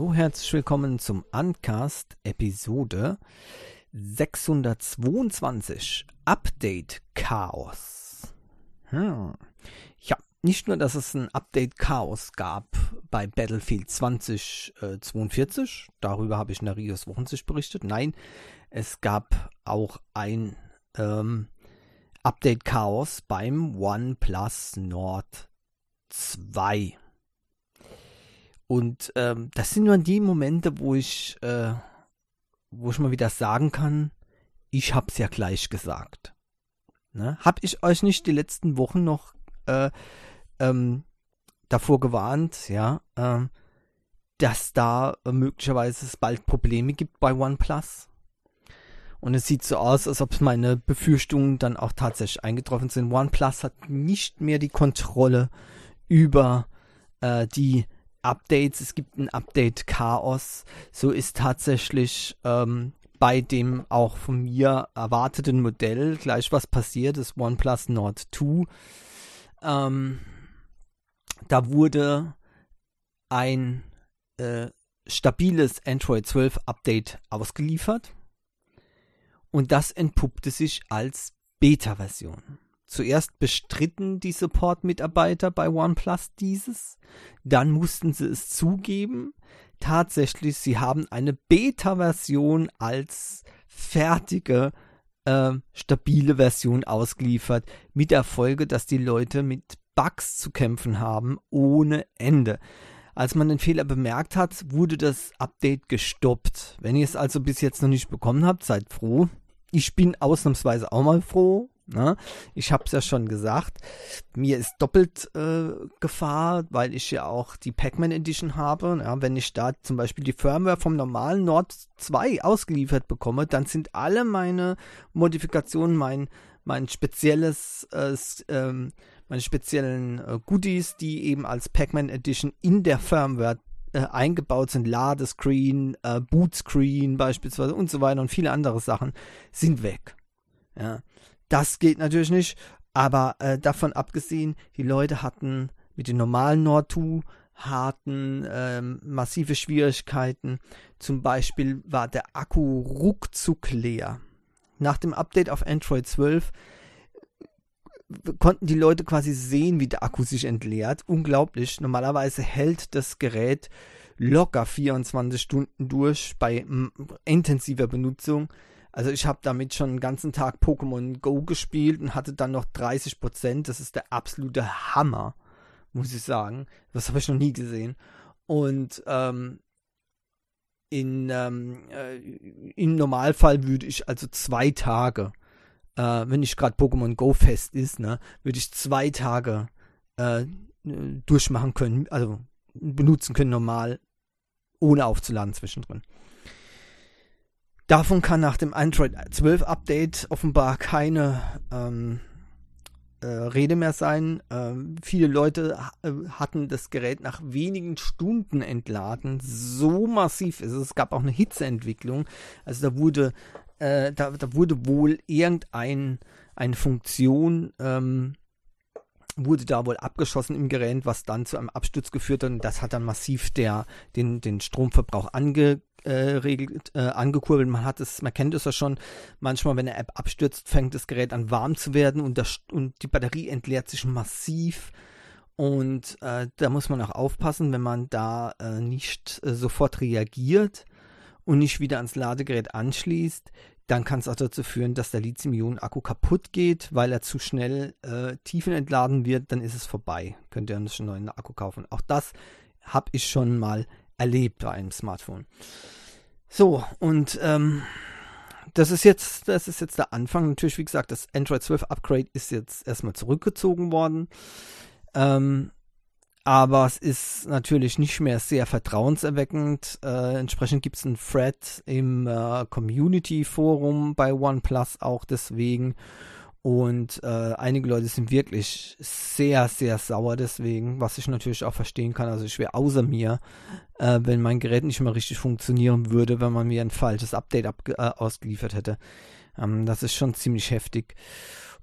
Hallo, herzlich willkommen zum Uncast Episode 622 Update Chaos. Hm. Ja, nicht nur, dass es ein Update Chaos gab bei Battlefield 2042, darüber habe ich in der Rios Wochensicht berichtet. Nein, es gab auch ein ähm, Update Chaos beim OnePlus Nord 2. Und ähm, das sind nur die Momente, wo ich, äh, wo ich mal wieder sagen kann, ich hab's ja gleich gesagt. Ne? Hab ich euch nicht die letzten Wochen noch äh, ähm, davor gewarnt, ja, äh, dass da äh, möglicherweise es bald Probleme gibt bei OnePlus? Und es sieht so aus, als ob meine Befürchtungen dann auch tatsächlich eingetroffen sind. OnePlus hat nicht mehr die Kontrolle über äh, die Updates, es gibt ein Update-Chaos. So ist tatsächlich ähm, bei dem auch von mir erwarteten Modell gleich was passiert, das OnePlus Nord 2. Ähm, da wurde ein äh, stabiles Android 12 Update ausgeliefert und das entpuppte sich als Beta-Version. Zuerst bestritten die Support-Mitarbeiter bei OnePlus dieses, dann mussten sie es zugeben. Tatsächlich, sie haben eine Beta-Version als fertige, äh, stabile Version ausgeliefert, mit der Folge, dass die Leute mit Bugs zu kämpfen haben, ohne Ende. Als man den Fehler bemerkt hat, wurde das Update gestoppt. Wenn ihr es also bis jetzt noch nicht bekommen habt, seid froh. Ich bin ausnahmsweise auch mal froh, Ne? Ich habe es ja schon gesagt, mir ist doppelt äh, Gefahr, weil ich ja auch die Pac-Man Edition habe. Ja, wenn ich da zum Beispiel die Firmware vom normalen Nord 2 ausgeliefert bekomme, dann sind alle meine Modifikationen, mein, mein spezielles, äh, ähm, meine speziellen äh, Goodies, die eben als Pac-Man Edition in der Firmware äh, eingebaut sind, Ladescreen, äh, Bootscreen beispielsweise und so weiter und viele andere Sachen, sind weg. Ja. Das geht natürlich nicht, aber äh, davon abgesehen, die Leute hatten mit den normalen Nord 2 hatten ähm, massive Schwierigkeiten. Zum Beispiel war der Akku ruckzuck leer. Nach dem Update auf Android 12 konnten die Leute quasi sehen, wie der Akku sich entleert. Unglaublich. Normalerweise hält das Gerät locker 24 Stunden durch bei intensiver Benutzung. Also ich habe damit schon den ganzen Tag Pokémon Go gespielt und hatte dann noch 30 Prozent. Das ist der absolute Hammer, muss ich sagen. Das habe ich noch nie gesehen. Und ähm, in, ähm, äh, im Normalfall würde ich also zwei Tage, äh, wenn nicht gerade Pokémon Go fest ist, ne, würde ich zwei Tage äh, durchmachen können, also benutzen können normal, ohne aufzuladen zwischendrin. Davon kann nach dem Android 12 Update offenbar keine ähm, äh, Rede mehr sein. Ähm, viele Leute äh, hatten das Gerät nach wenigen Stunden entladen. So massiv ist es. Es gab auch eine Hitzeentwicklung. Also da wurde, äh, da, da, wurde wohl irgendeine Funktion ähm, wurde da wohl abgeschossen im Gerät, was dann zu einem Absturz geführt hat. Und das hat dann massiv der, den, den Stromverbrauch ange, äh, äh, angekurbelt. Man hat es, man kennt es ja schon. Manchmal, wenn eine App abstürzt, fängt das Gerät an warm zu werden und, das, und die Batterie entleert sich massiv. Und äh, da muss man auch aufpassen, wenn man da äh, nicht äh, sofort reagiert und nicht wieder ans Ladegerät anschließt, dann kann es auch dazu führen, dass der Lithium-Ionen-Akku kaputt geht, weil er zu schnell äh, tiefenentladen wird, dann ist es vorbei. Könnt ihr einen neuen Akku kaufen. Auch das habe ich schon mal erlebt bei einem Smartphone. So, und ähm, das ist jetzt, das ist jetzt der Anfang. Natürlich, wie gesagt, das Android 12 Upgrade ist jetzt erstmal zurückgezogen worden. Ähm, aber es ist natürlich nicht mehr sehr vertrauenserweckend. Äh, entsprechend gibt es einen Thread im äh, Community Forum bei OnePlus auch deswegen. Und äh, einige Leute sind wirklich sehr, sehr sauer deswegen, was ich natürlich auch verstehen kann. Also ich wäre außer mir, äh, wenn mein Gerät nicht mehr richtig funktionieren würde, wenn man mir ein falsches Update äh, ausgeliefert hätte. Ähm, das ist schon ziemlich heftig.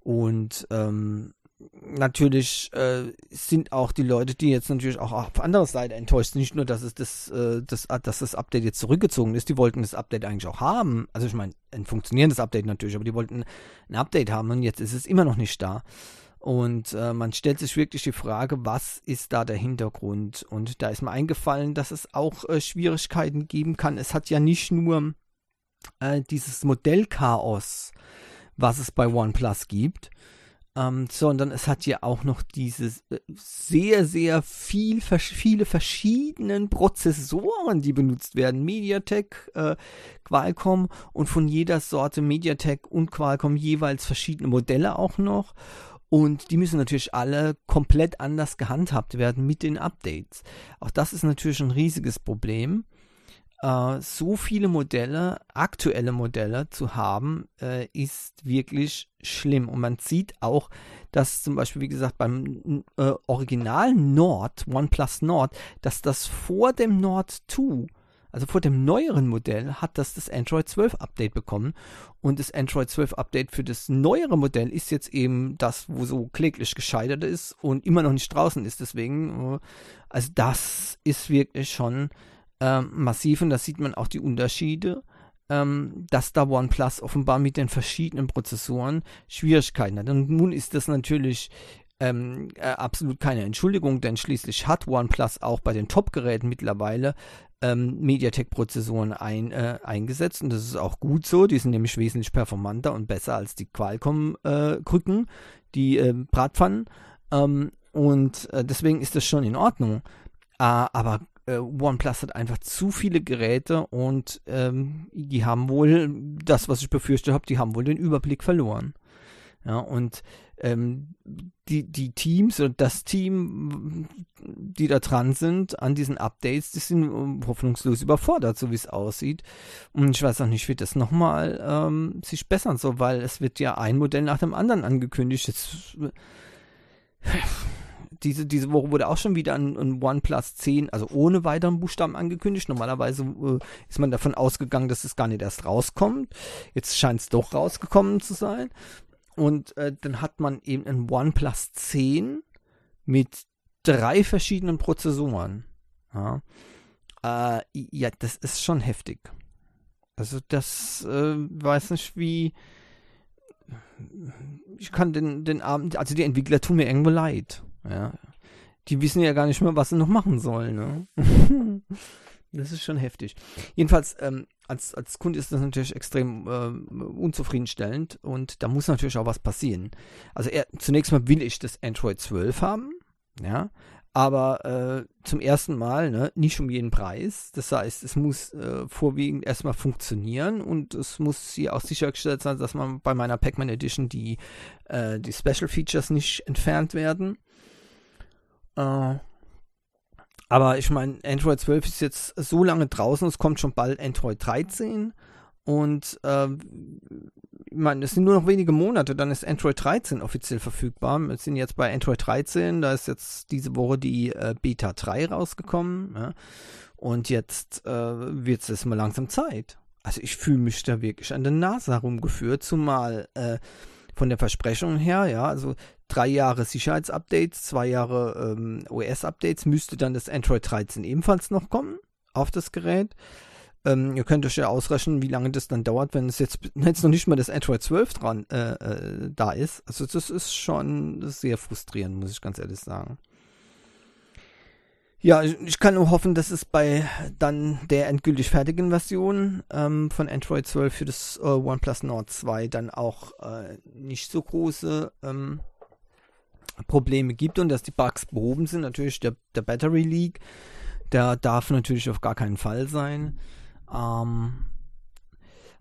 Und ähm, natürlich äh, sind auch die Leute, die jetzt natürlich auch auf andere Seite enttäuscht sind. Nicht nur, dass es das, äh, das, dass das Update jetzt zurückgezogen ist, die wollten das Update eigentlich auch haben. Also ich meine, ein funktionierendes Update natürlich, aber die wollten ein Update haben und jetzt ist es immer noch nicht da. Und äh, man stellt sich wirklich die Frage, was ist da der Hintergrund? Und da ist mir eingefallen, dass es auch äh, Schwierigkeiten geben kann. Es hat ja nicht nur äh, dieses Modellchaos, was es bei OnePlus gibt, ähm, sondern es hat ja auch noch diese äh, sehr, sehr viel, viele verschiedenen Prozessoren, die benutzt werden. MediaTek, äh, Qualcomm und von jeder Sorte MediaTek und Qualcomm jeweils verschiedene Modelle auch noch. Und die müssen natürlich alle komplett anders gehandhabt werden mit den Updates. Auch das ist natürlich ein riesiges Problem äh, so viele Modelle, aktuelle Modelle zu haben, äh, ist wirklich schlimm. Und man sieht auch, dass zum Beispiel, wie gesagt, beim äh, Original Nord, OnePlus Nord, dass das vor dem Nord 2 also vor dem neueren Modell hat das das Android 12 Update bekommen und das Android 12 Update für das neuere Modell ist jetzt eben das, wo so kläglich gescheitert ist und immer noch nicht draußen ist. Deswegen, äh, also das ist wirklich schon ähm, massiv und da sieht man auch die Unterschiede, ähm, dass da OnePlus offenbar mit den verschiedenen Prozessoren Schwierigkeiten hat. Und nun ist das natürlich ähm, äh, absolut keine Entschuldigung, denn schließlich hat OnePlus auch bei den Top-Geräten mittlerweile ähm, MediaTek-Prozessoren ein, äh, eingesetzt und das ist auch gut so. Die sind nämlich wesentlich performanter und besser als die Qualcomm-Krücken, äh, die äh, Bratpfannen. Ähm, und äh, deswegen ist das schon in Ordnung. Ah, aber äh, OnePlus hat einfach zu viele Geräte und ähm, die haben wohl, das was ich befürchtet habe, die haben wohl den Überblick verloren. Ja, und ähm, die, die Teams und das Team, die da dran sind an diesen Updates, die sind ähm, hoffnungslos überfordert, so wie es aussieht. Und ich weiß auch nicht, wie das nochmal ähm, sich bessern soll, weil es wird ja ein Modell nach dem anderen angekündigt. Jetzt, diese, diese Woche wurde auch schon wieder ein, ein OnePlus 10, also ohne weiteren Buchstaben angekündigt. Normalerweise äh, ist man davon ausgegangen, dass es gar nicht erst rauskommt. Jetzt scheint es doch rausgekommen zu sein. Und äh, dann hat man eben ein OnePlus 10 mit drei verschiedenen Prozessoren. Ja, äh, ja das ist schon heftig. Also das äh, weiß nicht wie ich kann den, den Abend, also die Entwickler tun mir irgendwo leid. Ja. Die wissen ja gar nicht mehr, was sie noch machen sollen. Ne? das ist schon heftig. Jedenfalls, ähm, als, als Kunde ist das natürlich extrem äh, unzufriedenstellend und da muss natürlich auch was passieren. Also er, zunächst mal will ich das Android 12 haben, ja, aber äh, zum ersten Mal ne, nicht um jeden Preis. Das heißt, es muss äh, vorwiegend erstmal funktionieren und es muss hier auch sichergestellt sein, dass man bei meiner Pac-Man Edition die, äh, die Special Features nicht entfernt werden. Äh, aber ich meine, Android 12 ist jetzt so lange draußen, es kommt schon bald Android 13. Und äh, ich meine, es sind nur noch wenige Monate, dann ist Android 13 offiziell verfügbar. Wir sind jetzt bei Android 13, da ist jetzt diese Woche die äh, Beta 3 rausgekommen. Ja? Und jetzt äh, wird es mal langsam Zeit. Also ich fühle mich da wirklich an der Nase herumgeführt, zumal äh, von der Versprechung her, ja, also drei Jahre Sicherheitsupdates, zwei Jahre ähm, OS-Updates, müsste dann das Android 13 ebenfalls noch kommen auf das Gerät. Ähm, ihr könnt euch ja ausrechnen, wie lange das dann dauert, wenn es jetzt, jetzt noch nicht mal das Android 12 dran äh, äh, da ist. Also das ist schon sehr frustrierend, muss ich ganz ehrlich sagen. Ja, ich kann nur hoffen, dass es bei dann der endgültig fertigen Version ähm, von Android 12 für das äh, OnePlus Nord 2 dann auch äh, nicht so große ähm, Probleme gibt und dass die Bugs behoben sind. Natürlich der, der Battery Leak, der darf natürlich auf gar keinen Fall sein. Ähm,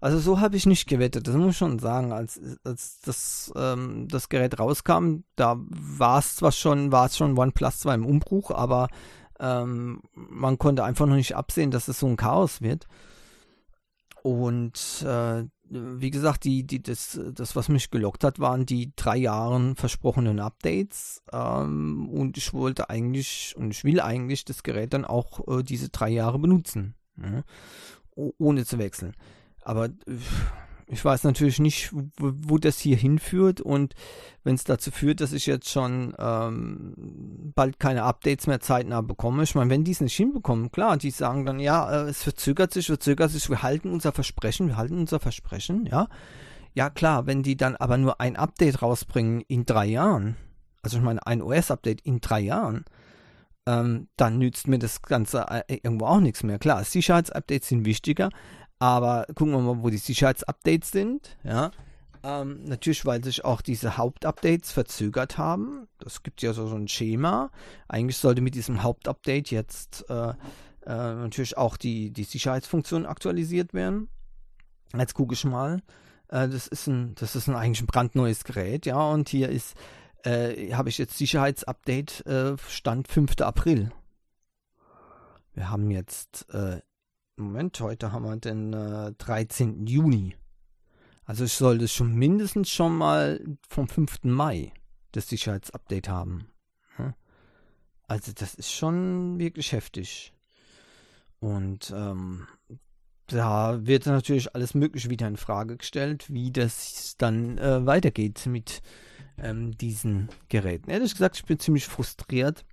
also so habe ich nicht gewettet, das muss ich schon sagen. Als, als das, ähm, das Gerät rauskam, da war es zwar schon, war es schon OnePlus 2 im Umbruch, aber ähm, man konnte einfach noch nicht absehen, dass es so ein Chaos wird. Und äh, wie gesagt, die, die, das, das, was mich gelockt hat, waren die drei Jahren versprochenen Updates. Ähm, und ich wollte eigentlich und ich will eigentlich das Gerät dann auch äh, diese drei Jahre benutzen. Ja, ohne zu wechseln. Aber äh, ich weiß natürlich nicht, wo, wo das hier hinführt und wenn es dazu führt, dass ich jetzt schon ähm, bald keine Updates mehr zeitnah bekomme. Ich meine, wenn die es nicht hinbekommen, klar, die sagen dann, ja, äh, es verzögert sich, verzögert sich, wir halten unser Versprechen, wir halten unser Versprechen, ja. Ja, klar, wenn die dann aber nur ein Update rausbringen in drei Jahren, also ich meine, ein OS-Update in drei Jahren, ähm, dann nützt mir das Ganze äh, irgendwo auch nichts mehr. Klar, Sicherheitsupdates sind wichtiger, aber gucken wir mal, wo die Sicherheitsupdates sind. Ja, ähm, natürlich, weil sich auch diese Hauptupdates verzögert haben. Das gibt ja so, so ein Schema. Eigentlich sollte mit diesem Hauptupdate jetzt äh, äh, natürlich auch die, die Sicherheitsfunktion aktualisiert werden. Jetzt gucke ich mal. Äh, das ist ein, das ist ein eigentlich ein brandneues Gerät, ja, und hier ist, äh, habe ich jetzt Sicherheitsupdate äh, Stand 5. April. Wir haben jetzt äh, Moment, heute haben wir den äh, 13. Juni. Also ich sollte schon mindestens schon mal vom 5. Mai das Sicherheitsupdate haben. Also das ist schon wirklich heftig. Und ähm, da wird natürlich alles Mögliche wieder in Frage gestellt, wie das dann äh, weitergeht mit ähm, diesen Geräten. Ehrlich gesagt, ich bin ziemlich frustriert.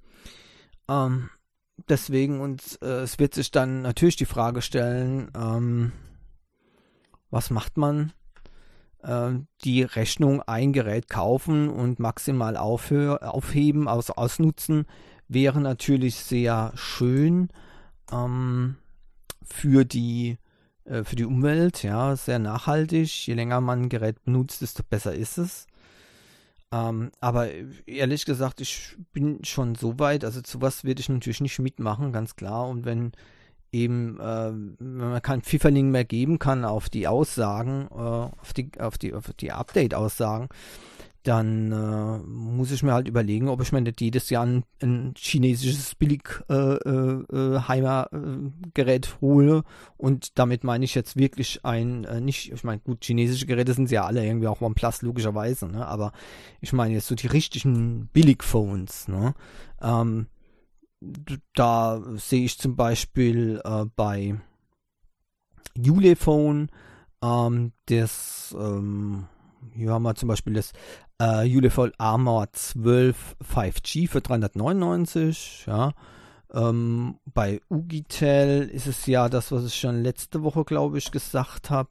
Ähm, deswegen und äh, es wird sich dann natürlich die Frage stellen, ähm, was macht man? Äh, die Rechnung ein Gerät kaufen und maximal aufheben, also ausnutzen, wäre natürlich sehr schön ähm, für die äh, für die Umwelt, ja, sehr nachhaltig. Je länger man ein Gerät benutzt, desto besser ist es. Ähm, aber ehrlich gesagt, ich bin schon so weit, also zu was werde ich natürlich nicht mitmachen, ganz klar. Und wenn eben äh, man kein Pfifferling mehr geben kann auf die Aussagen, äh, auf die, auf die, auf die Update-Aussagen, dann äh, muss ich mir halt überlegen, ob ich mir nicht jedes Jahr ein, ein chinesisches Billig-Heimer-Gerät äh, äh, äh hole. Und damit meine ich jetzt wirklich ein, äh, nicht, ich meine, gut, chinesische Geräte sind ja alle irgendwie auch OnePlus, logischerweise, ne? aber ich meine jetzt so die richtigen Billig-Phones. Ne? Ähm, da sehe ich zum Beispiel äh, bei Ulefone ähm, das ähm, hier haben wir zum Beispiel das äh, Ulefone Armor 12 5G für 399, ja. Ähm, bei Ugitel ist es ja das, was ich schon letzte Woche, glaube ich, gesagt habe.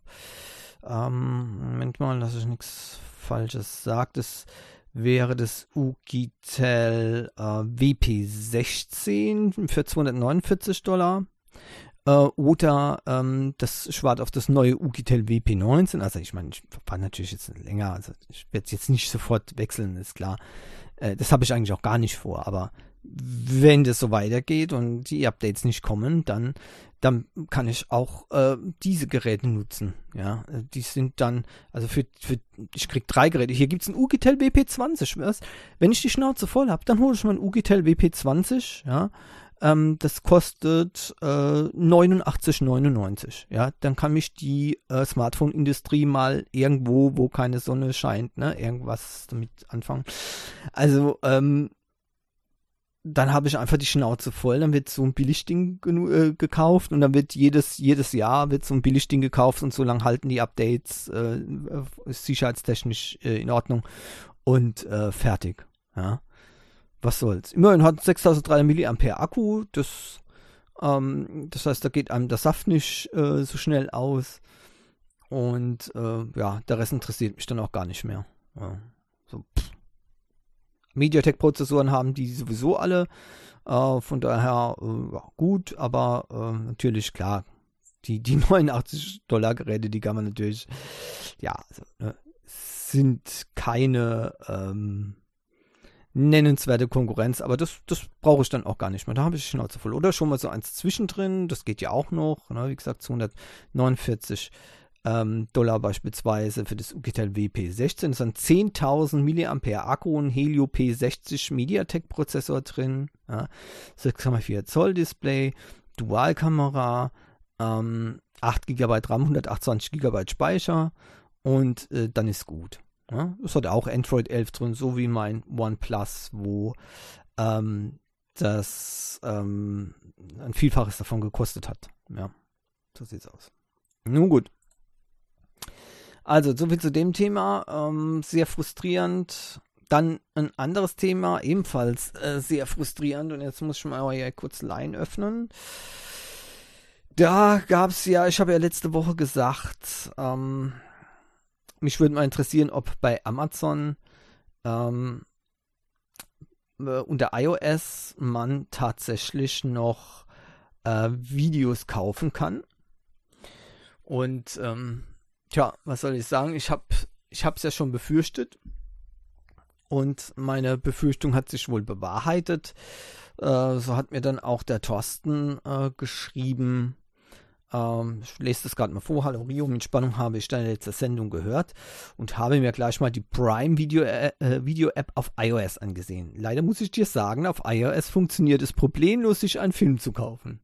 Ähm, Moment mal, dass ich nichts Falsches sage. Das wäre das Ugitel äh, WP16 für 249 Dollar. Äh, oder ähm, das schwart auf das neue Ugitel WP19. Also ich meine, ich war natürlich jetzt länger, also ich werde jetzt nicht sofort wechseln, ist klar. Äh, das habe ich eigentlich auch gar nicht vor, aber wenn das so weitergeht und die Updates nicht kommen, dann, dann kann ich auch äh, diese Geräte nutzen. Ja, die sind dann, also für, für ich krieg drei Geräte. Hier gibt es ein Ugitel WP20. Was? Wenn ich die Schnauze voll habe, dann hole ich mal ein Ugitel WP20, ja, ähm, das kostet äh, 89,99. Ja, dann kann mich die äh, Smartphone-Industrie mal irgendwo, wo keine Sonne scheint, ne, irgendwas damit anfangen. Also, ähm, dann habe ich einfach die Schnauze voll, dann wird so ein Billigding äh, gekauft und dann wird jedes, jedes Jahr wird so ein Billigding gekauft und so lange halten die Updates äh, sicherheitstechnisch äh, in Ordnung und äh, fertig. Ja was soll's. Immerhin hat 6300 mAh Akku, das, ähm, das heißt, da geht einem der Saft nicht äh, so schnell aus. Und äh, ja, der Rest interessiert mich dann auch gar nicht mehr. Ja, so, MediaTek-Prozessoren haben die sowieso alle. Äh, von daher äh, ja, gut, aber äh, natürlich klar, die, die 89 Dollar Geräte, die kann man natürlich, ja, also, ne, sind keine ähm, nennenswerte Konkurrenz, aber das, das brauche ich dann auch gar nicht mehr. Da habe ich die Schnauze voll. Oder schon mal so eins zwischendrin, das geht ja auch noch, ne? wie gesagt, 249 ähm, Dollar beispielsweise für das Ugitel WP16. Das sind 10.000 mAh Akku und Helio P60 MediaTek Prozessor drin, ja? 6,4 Zoll Display, Dualkamera, ähm, 8 GB RAM, 128 GB Speicher und äh, dann ist gut. Ja, es hat auch Android 11 drin, so wie mein OnePlus, wo ähm, das ähm, ein Vielfaches davon gekostet hat. Ja, so sieht's aus. Nun gut. Also, soviel zu dem Thema. Ähm, sehr frustrierend. Dann ein anderes Thema, ebenfalls äh, sehr frustrierend. Und jetzt muss ich mal hier kurz Line öffnen. Da gab es ja, ich habe ja letzte Woche gesagt, ähm, mich würde mal interessieren, ob bei Amazon ähm, äh, unter iOS man tatsächlich noch äh, Videos kaufen kann. Und ähm, tja, was soll ich sagen? Ich habe ich es ja schon befürchtet. Und meine Befürchtung hat sich wohl bewahrheitet. Äh, so hat mir dann auch der Thorsten äh, geschrieben, ähm, ich lese das gerade mal vor. Hallo Rio, mit Spannung habe ich deine letzte Sendung gehört und habe mir gleich mal die Prime Video, äh, äh Video App auf iOS angesehen. Leider muss ich dir sagen, auf iOS funktioniert es problemlos, sich einen Film zu kaufen.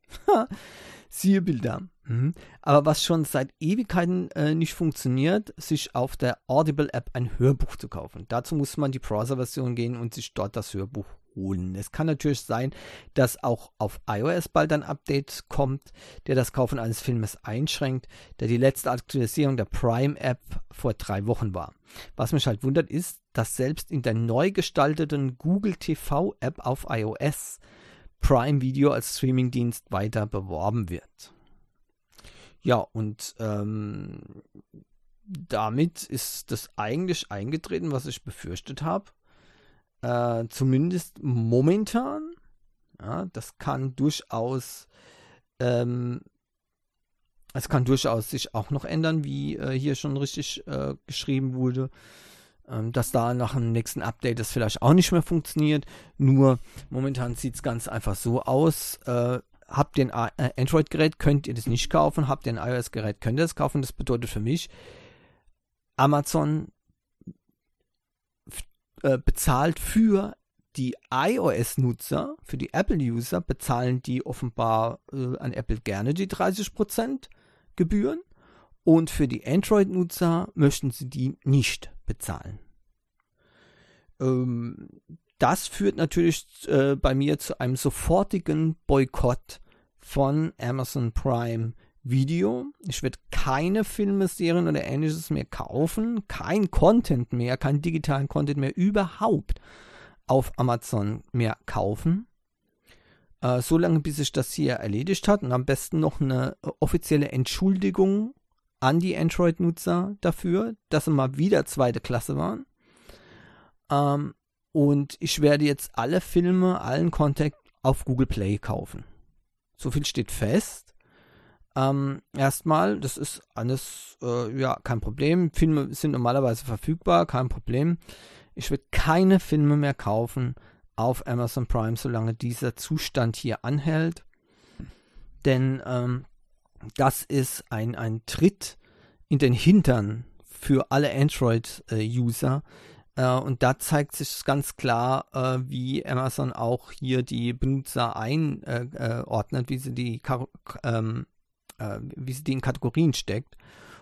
Siehe Bilder. Mhm. Aber was schon seit Ewigkeiten äh, nicht funktioniert, sich auf der Audible App ein Hörbuch zu kaufen. Dazu muss man die Browser-Version gehen und sich dort das Hörbuch holen. Es kann natürlich sein, dass auch auf iOS bald ein Update kommt, der das Kaufen eines Filmes einschränkt, der die letzte Aktualisierung der Prime-App vor drei Wochen war. Was mich halt wundert ist, dass selbst in der neu gestalteten Google TV-App auf iOS Prime Video als Streamingdienst weiter beworben wird. Ja, und ähm, damit ist das eigentlich eingetreten, was ich befürchtet habe. Äh, zumindest momentan. Ja, das kann durchaus, ähm, es kann durchaus sich auch noch ändern, wie äh, hier schon richtig äh, geschrieben wurde, ähm, dass da nach dem nächsten Update das vielleicht auch nicht mehr funktioniert. Nur momentan sieht es ganz einfach so aus. Äh, habt ihr ein äh, Android-Gerät, könnt ihr das nicht kaufen. Habt ihr ein iOS-Gerät, könnt ihr das kaufen. Das bedeutet für mich, Amazon äh, bezahlt für die iOS-Nutzer, für die Apple-User, bezahlen die offenbar äh, an Apple gerne die 30% Gebühren und für die Android-Nutzer möchten sie die nicht bezahlen. Ähm, das führt natürlich äh, bei mir zu einem sofortigen Boykott von Amazon Prime Video. Ich werde keine Filme, Serien oder ähnliches mehr kaufen, kein Content mehr, keinen digitalen Content mehr überhaupt auf Amazon mehr kaufen. Äh, so lange, bis sich das hier erledigt hat und am besten noch eine offizielle Entschuldigung an die Android-Nutzer dafür, dass sie mal wieder zweite Klasse waren. Ähm, und ich werde jetzt alle Filme, allen Content auf Google Play kaufen. So viel steht fest. Ähm, erstmal, das ist alles, äh, ja, kein Problem. Filme sind normalerweise verfügbar, kein Problem. Ich werde keine Filme mehr kaufen auf Amazon Prime, solange dieser Zustand hier anhält. Denn ähm, das ist ein, ein Tritt in den Hintern für alle Android-User. Äh, und da zeigt sich ganz klar, äh, wie Amazon auch hier die Benutzer einordnet, äh, wie sie die ähm, äh, wie sie die in Kategorien steckt.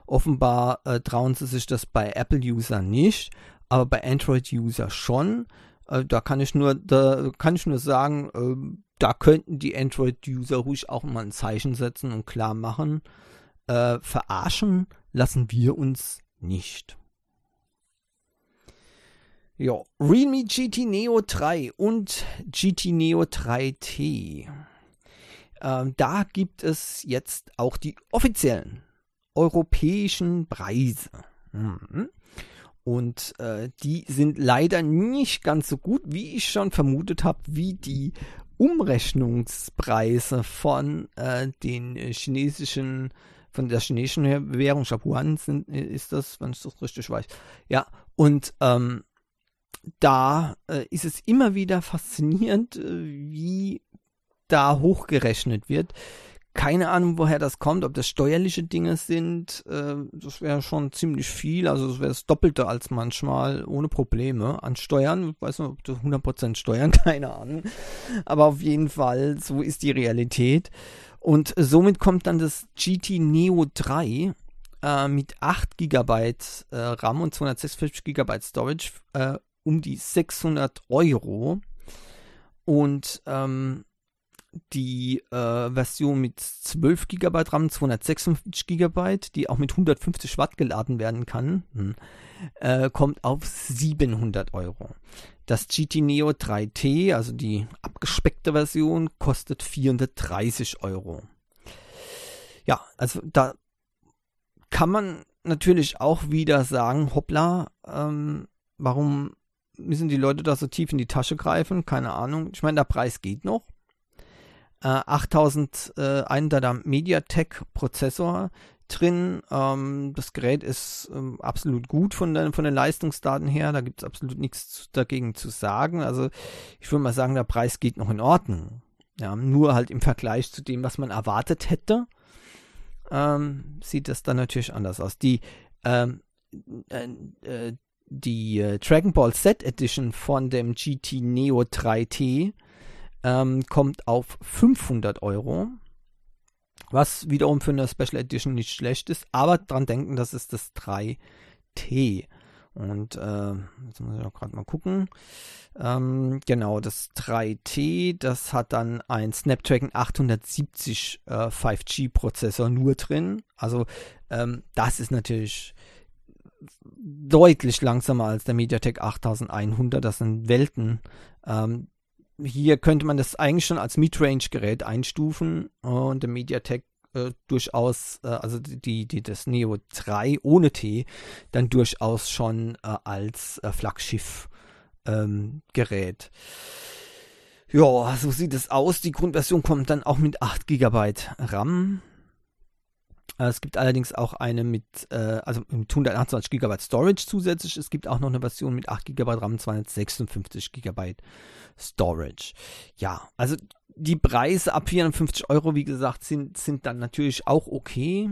Offenbar äh, trauen sie sich das bei Apple-User nicht, aber bei Android-User schon. Äh, da kann ich nur, da kann ich nur sagen, äh, da könnten die Android-User ruhig auch mal ein Zeichen setzen und klar machen, äh, verarschen lassen wir uns nicht. Ja, Realme GT Neo 3 und GT Neo 3T. Ähm, da gibt es jetzt auch die offiziellen europäischen Preise. Mhm. Und äh, die sind leider nicht ganz so gut, wie ich schon vermutet habe, wie die Umrechnungspreise von äh, den chinesischen, von der chinesischen Währung, ich sind, ist das, wenn ich das richtig weiß. Ja, und ähm, da äh, ist es immer wieder faszinierend, äh, wie da hochgerechnet wird. Keine Ahnung, woher das kommt, ob das steuerliche Dinge sind. Äh, das wäre schon ziemlich viel. Also das wäre das Doppelte als manchmal ohne Probleme an Steuern. Ich weiß nicht, ob das 100% Steuern, keine Ahnung. Aber auf jeden Fall, so ist die Realität. Und somit kommt dann das GT Neo 3 äh, mit 8 GB äh, RAM und 246 GB Storage äh, um die 600 Euro. Und ähm, die äh, Version mit 12 GB RAM, 256 GB, die auch mit 150 Watt geladen werden kann, hm, äh, kommt auf 700 Euro. Das GT Neo 3T, also die abgespeckte Version, kostet 430 Euro. Ja, also da kann man natürlich auch wieder sagen, hoppla, ähm, warum müssen die Leute da so tief in die Tasche greifen? Keine Ahnung. Ich meine, der Preis geht noch. Äh, 8000 äh, ein da MediaTek Prozessor drin. Ähm, das Gerät ist ähm, absolut gut von den, von den Leistungsdaten her. Da gibt es absolut nichts dagegen zu sagen. Also ich würde mal sagen, der Preis geht noch in Ordnung. Ja, nur halt im Vergleich zu dem, was man erwartet hätte, ähm, sieht das dann natürlich anders aus. Die ähm, äh, äh, die äh, Dragon Ball Z Edition von dem GT Neo 3T ähm, kommt auf 500 Euro. Was wiederum für eine Special Edition nicht schlecht ist, aber dran denken, das ist das 3T. Und äh, jetzt muss ich auch gerade mal gucken. Ähm, genau, das 3T, das hat dann ein Snapdragon 870 äh, 5G Prozessor nur drin. Also ähm, das ist natürlich deutlich langsamer als der MediaTek 8100. Das sind Welten. Ähm, hier könnte man das eigentlich schon als Midrange-Gerät einstufen und der MediaTek äh, durchaus, äh, also die, die, das Neo 3 ohne T, dann durchaus schon äh, als äh, Flaggschiff-Gerät. Ähm, ja, so sieht es aus. Die Grundversion kommt dann auch mit 8 GB RAM. Äh, es gibt allerdings auch eine mit, äh, also mit 128 GB Storage zusätzlich. Es gibt auch noch eine Version mit 8 GB RAM, 256 GB Storage. Ja, also die Preise ab 450 Euro, wie gesagt, sind, sind dann natürlich auch okay.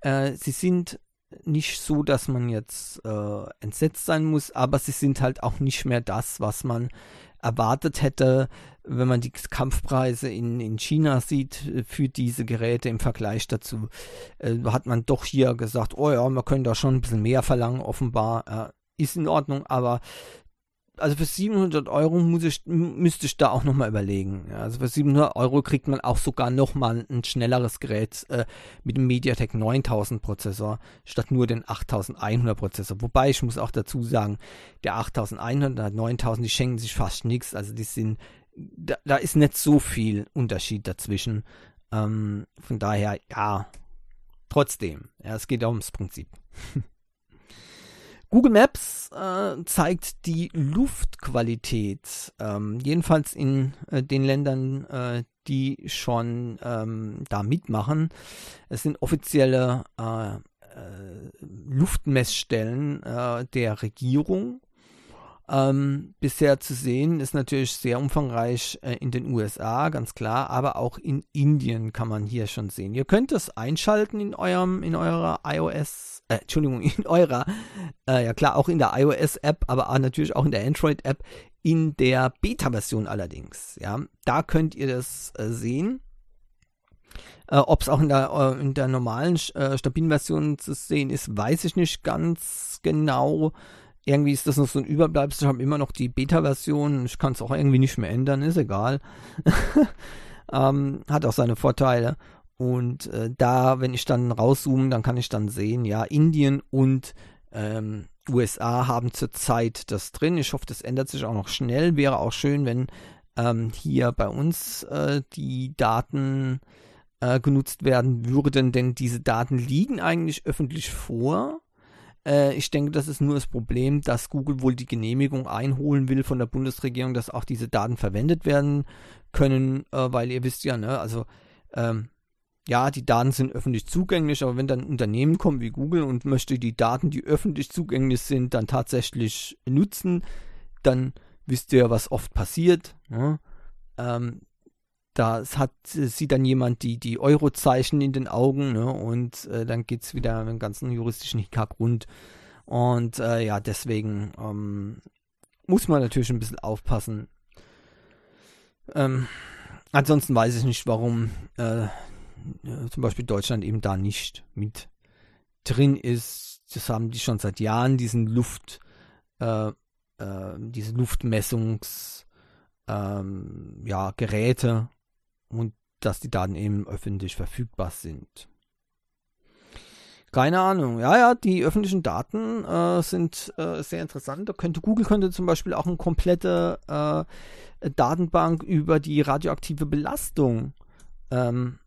Äh, sie sind nicht so, dass man jetzt äh, entsetzt sein muss, aber sie sind halt auch nicht mehr das, was man erwartet hätte, wenn man die Kampfpreise in, in China sieht äh, für diese Geräte im Vergleich dazu, äh, hat man doch hier gesagt, oh ja, man könnte da schon ein bisschen mehr verlangen, offenbar. Äh, ist in Ordnung, aber also für 700 Euro muss ich, müsste ich da auch nochmal überlegen. Also für 700 Euro kriegt man auch sogar nochmal ein schnelleres Gerät äh, mit dem MediaTek 9000 Prozessor statt nur den 8100 Prozessor. Wobei ich muss auch dazu sagen, der 8100 und der 9000, die schenken sich fast nichts. Also die sind, da, da, ist nicht so viel Unterschied dazwischen. Ähm, von daher, ja, trotzdem, ja, es geht auch ums Prinzip. Google Maps äh, zeigt die Luftqualität, ähm, jedenfalls in äh, den Ländern, äh, die schon ähm, da mitmachen. Es sind offizielle äh, äh, Luftmessstellen äh, der Regierung. Ähm, bisher zu sehen ist natürlich sehr umfangreich in den USA, ganz klar, aber auch in Indien kann man hier schon sehen. Ihr könnt es einschalten in eurem, in eurer iOS äh, Entschuldigung, in eurer, äh, ja klar, auch in der iOS-App, aber natürlich auch in der Android-App, in der Beta-Version allerdings. Ja, da könnt ihr das äh, sehen. Äh, Ob es auch in der, äh, in der normalen äh, stabilen Version zu sehen ist, weiß ich nicht ganz genau. Irgendwie ist das noch so ein Überbleibsel. Ich habe immer noch die Beta-Version. Ich kann es auch irgendwie nicht mehr ändern, ist egal. ähm, hat auch seine Vorteile. Und äh, da, wenn ich dann rauszoome, dann kann ich dann sehen, ja, Indien und ähm, USA haben zurzeit das drin. Ich hoffe, das ändert sich auch noch schnell. Wäre auch schön, wenn ähm, hier bei uns äh, die Daten äh, genutzt werden würden, denn diese Daten liegen eigentlich öffentlich vor. Äh, ich denke, das ist nur das Problem, dass Google wohl die Genehmigung einholen will von der Bundesregierung, dass auch diese Daten verwendet werden können, äh, weil ihr wisst ja, ne, also ähm, ja, die Daten sind öffentlich zugänglich, aber wenn dann Unternehmen kommt wie Google und möchte die Daten, die öffentlich zugänglich sind, dann tatsächlich nutzen, dann wisst ihr, was oft passiert. Ne? Ähm, da hat, sieht dann jemand die, die Eurozeichen in den Augen ne? und äh, dann geht es wieder mit dem ganzen juristischen Hickhack rund. Und äh, ja, deswegen ähm, muss man natürlich ein bisschen aufpassen. Ähm, ansonsten weiß ich nicht, warum äh, zum Beispiel Deutschland eben da nicht mit drin ist. Das haben die schon seit Jahren, diesen Luft, äh, äh, diese Luftmessungs, ähm, ja, und dass die Daten eben öffentlich verfügbar sind. Keine Ahnung. Ja, ja, die öffentlichen Daten äh, sind äh, sehr interessant. Da könnte Google könnte zum Beispiel auch eine komplette äh, Datenbank über die radioaktive Belastung ähm,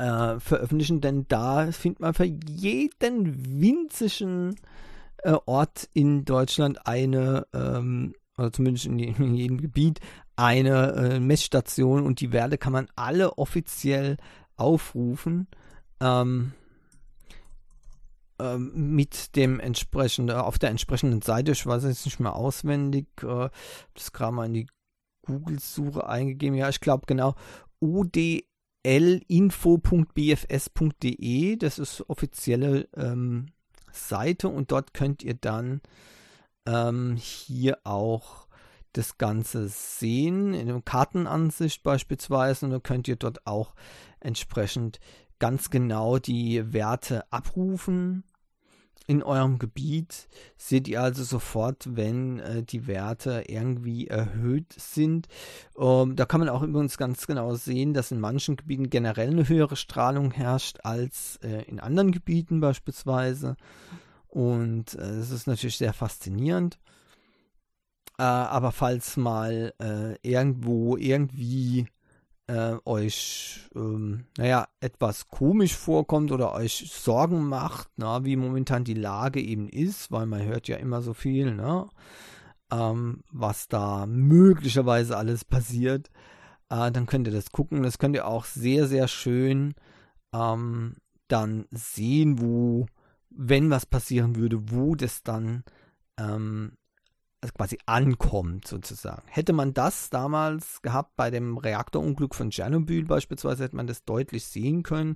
äh, veröffentlichen, denn da findet man für jeden winzigen äh, Ort in Deutschland eine, ähm, oder zumindest in, in, jedem Gebiet, eine äh, Messstation und die Werte kann man alle offiziell aufrufen. Ähm, ähm, mit dem entsprechenden, auf der entsprechenden Seite, ich weiß jetzt nicht mehr auswendig, äh, das gerade mal in die Google-Suche eingegeben, ja, ich glaube genau, odlinfo.bfs.de, das ist offizielle ähm, Seite und dort könnt ihr dann ähm, hier auch das Ganze sehen, in der Kartenansicht beispielsweise, und da könnt ihr dort auch entsprechend ganz genau die Werte abrufen in eurem Gebiet seht ihr also sofort, wenn äh, die Werte irgendwie erhöht sind. Ähm, da kann man auch übrigens ganz genau sehen, dass in manchen Gebieten generell eine höhere Strahlung herrscht als äh, in anderen Gebieten beispielsweise. Und äh, ist natürlich sehr faszinierend. Äh, aber falls mal äh, irgendwo irgendwie äh, euch, ähm, naja, etwas komisch vorkommt oder euch Sorgen macht, na, wie momentan die Lage eben ist, weil man hört ja immer so viel, ne, ähm, was da möglicherweise alles passiert, äh, dann könnt ihr das gucken. Das könnt ihr auch sehr, sehr schön ähm, dann sehen, wo, wenn was passieren würde, wo das dann ähm, also quasi ankommt sozusagen. Hätte man das damals gehabt bei dem Reaktorunglück von Tschernobyl beispielsweise, hätte man das deutlich sehen können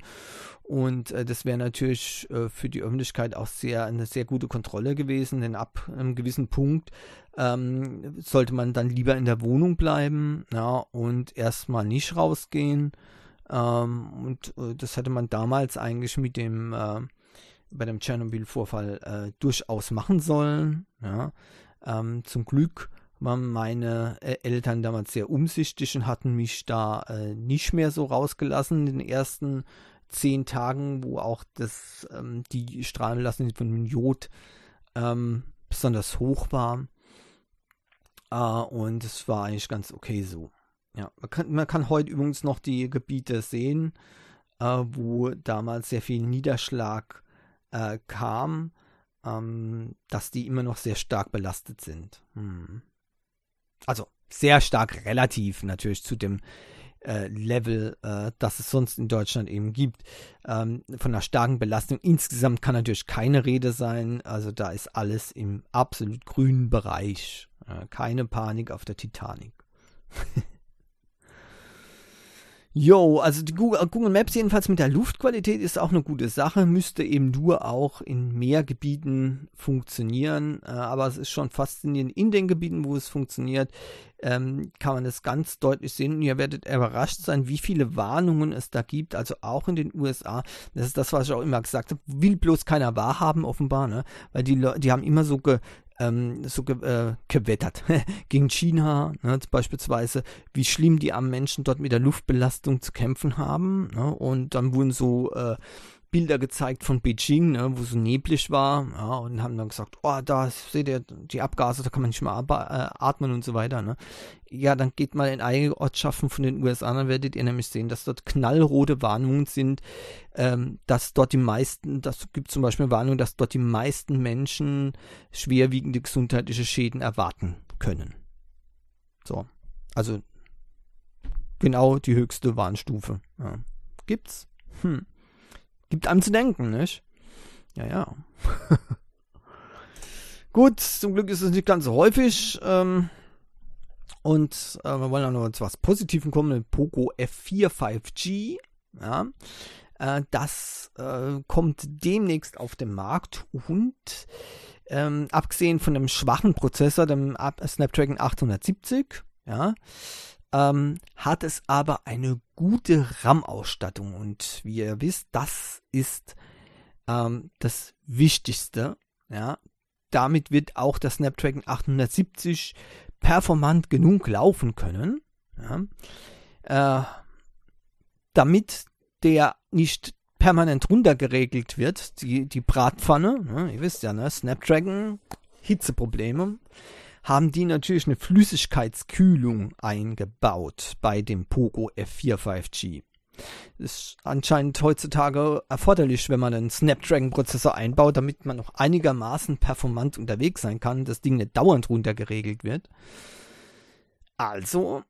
und äh, das wäre natürlich äh, für die Öffentlichkeit auch sehr eine sehr gute Kontrolle gewesen, denn ab einem gewissen Punkt ähm, sollte man dann lieber in der Wohnung bleiben ja, und erstmal nicht rausgehen ähm, und äh, das hätte man damals eigentlich mit dem äh, bei dem Tschernobyl-Vorfall äh, durchaus machen sollen. Ja. Ähm, zum Glück waren meine äh, Eltern damals sehr umsichtig und hatten mich da äh, nicht mehr so rausgelassen in den ersten zehn Tagen, wo auch das, ähm, die Strahlenbelastung von Jod ähm, besonders hoch war. Äh, und es war eigentlich ganz okay so. Ja, man kann, man kann heute übrigens noch die Gebiete sehen, äh, wo damals sehr viel Niederschlag äh, kam ähm, dass die immer noch sehr stark belastet sind. Hm. Also sehr stark relativ natürlich zu dem äh, Level, äh, das es sonst in Deutschland eben gibt. Ähm, von einer starken Belastung insgesamt kann natürlich keine Rede sein. Also da ist alles im absolut grünen Bereich. Äh, keine Panik auf der Titanic. Jo, also Google, äh, Google, Maps jedenfalls mit der Luftqualität ist auch eine gute Sache, müsste eben nur auch in mehr Gebieten funktionieren, äh, aber es ist schon faszinierend. In den Gebieten, wo es funktioniert, ähm, kann man es ganz deutlich sehen und ihr werdet überrascht sein, wie viele Warnungen es da gibt, also auch in den USA. Das ist das, was ich auch immer gesagt habe, will bloß keiner wahrhaben offenbar, ne? weil die, die haben immer so ge ähm, so ge äh, gewettert gegen China, ne, beispielsweise, wie schlimm die armen Menschen dort mit der Luftbelastung zu kämpfen haben. Ne, und dann wurden so äh, Bilder gezeigt von Beijing, ne, wo so neblig war, ja, und haben dann gesagt, oh, da seht ihr die Abgase, da kann man nicht mehr äh, atmen und so weiter. Ne. Ja, dann geht mal in einige Ortschaften von den USA, dann werdet ihr nämlich sehen, dass dort knallrote Warnungen sind, ähm, dass dort die meisten, das gibt zum Beispiel Warnungen, dass dort die meisten Menschen schwerwiegende gesundheitliche Schäden erwarten können. So, also genau die höchste Warnstufe. Ja. Gibt's? Hm. Gibt einem zu denken, nicht? Ja, ja. Gut, zum Glück ist es nicht ganz so häufig. Ähm, und äh, wir wollen auch noch zu was Positivem kommen. Ein Poco F4 5G. Ja. Äh, das äh, kommt demnächst auf den Markt und ähm, abgesehen von dem schwachen Prozessor, dem Snapdragon 870, ja, ähm, hat es aber eine gute RAM-Ausstattung. Und wie ihr wisst, das ist ähm, das Wichtigste. Ja. Damit wird auch das Snapdragon 870 performant genug laufen können. Ja. Äh, damit der nicht permanent runtergeregelt wird, die, die Bratpfanne, ne, ihr wisst ja, ne, Snapdragon, Hitzeprobleme, haben die natürlich eine Flüssigkeitskühlung eingebaut bei dem Poco F4 5G. Ist anscheinend heutzutage erforderlich, wenn man einen Snapdragon-Prozessor einbaut, damit man noch einigermaßen performant unterwegs sein kann, das Ding nicht dauernd runtergeregelt wird. Also,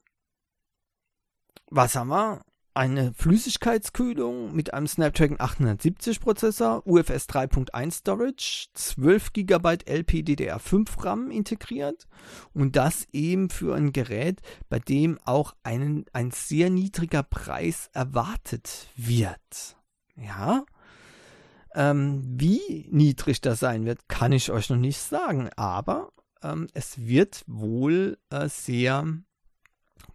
was haben wir? Eine Flüssigkeitskühlung mit einem Snapdragon 870 Prozessor, UFS 3.1 Storage, 12 GB LPDDR5 RAM integriert und das eben für ein Gerät, bei dem auch einen, ein sehr niedriger Preis erwartet wird. Ja, ähm, wie niedrig das sein wird, kann ich euch noch nicht sagen, aber ähm, es wird wohl äh, sehr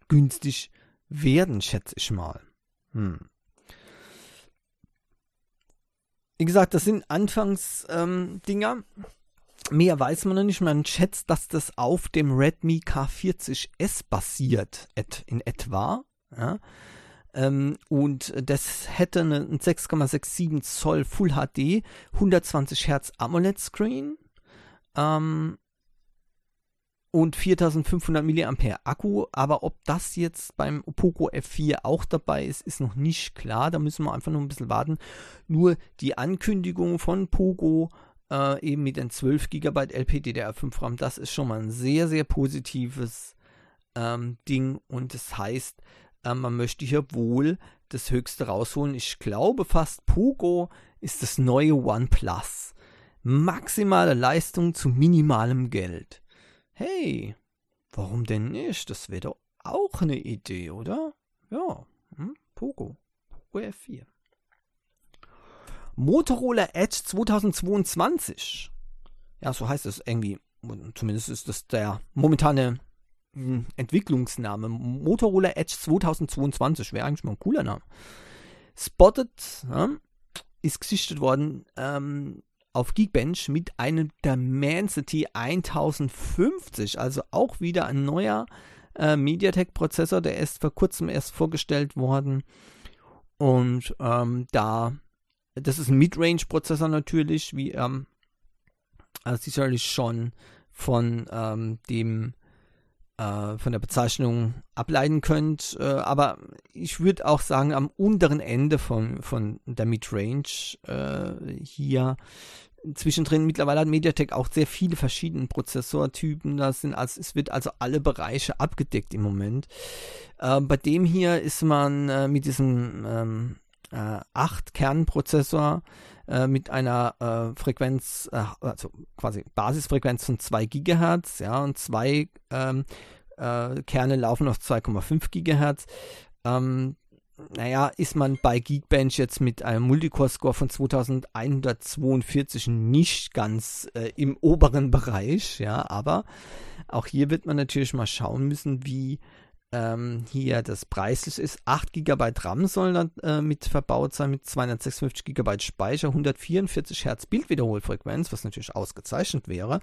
günstig werden, schätze ich mal. Hm. Wie gesagt, das sind Anfangsdinger. Ähm, Mehr weiß man noch nicht. Man schätzt, dass das auf dem Redmi K40S basiert, et, in etwa. Ja. Ähm, und das hätte einen 6,67 Zoll Full HD, 120 Hertz AMOLED Screen. Ähm, und 4500 mAh Akku, aber ob das jetzt beim Poco F4 auch dabei ist, ist noch nicht klar. Da müssen wir einfach noch ein bisschen warten. Nur die Ankündigung von Poco äh, eben mit den 12 GB LPDDR5 RAM, das ist schon mal ein sehr, sehr positives ähm, Ding und das heißt, äh, man möchte hier wohl das Höchste rausholen. Ich glaube fast, Poco ist das neue OnePlus. Maximale Leistung zu minimalem Geld. Hey, warum denn nicht? Das wäre doch auch eine Idee, oder? Ja, hm? Poco. Poco F4. Motorola Edge 2022. Ja, so heißt es irgendwie. Zumindest ist das der momentane hm, Entwicklungsname. Motorola Edge 2022 wäre eigentlich mal ein cooler Name. Spotted ja, ist gesichtet worden ähm, auf Geekbench mit einem Dimensity 1050, also auch wieder ein neuer äh, MediaTek-Prozessor, der ist vor kurzem erst vorgestellt worden. Und ähm, da, das ist ein Midrange-Prozessor natürlich, wie ähm, also sicherlich schon von ähm, dem äh, von der Bezeichnung ableiten könnt. Äh, aber ich würde auch sagen, am unteren Ende von, von der Midrange äh, hier zwischendrin. Mittlerweile hat MediaTek auch sehr viele verschiedene Prozessortypen. Das sind also, es wird also alle Bereiche abgedeckt im Moment. Äh, bei dem hier ist man äh, mit diesem ähm, äh, 8-Kern-Prozessor äh, mit einer äh, Frequenz, äh, also quasi Basisfrequenz von 2 GHz, ja, und zwei ähm, äh, Kerne laufen auf 2,5 GHz. Ähm, naja, ist man bei Geekbench jetzt mit einem Multicore-Score von 2142 nicht ganz äh, im oberen Bereich, ja, aber auch hier wird man natürlich mal schauen müssen, wie ähm, hier das preislich ist. 8 GB RAM sollen dann äh, mit verbaut sein, mit 256 GB Speicher, 144 Hertz Bildwiederholfrequenz, was natürlich ausgezeichnet wäre,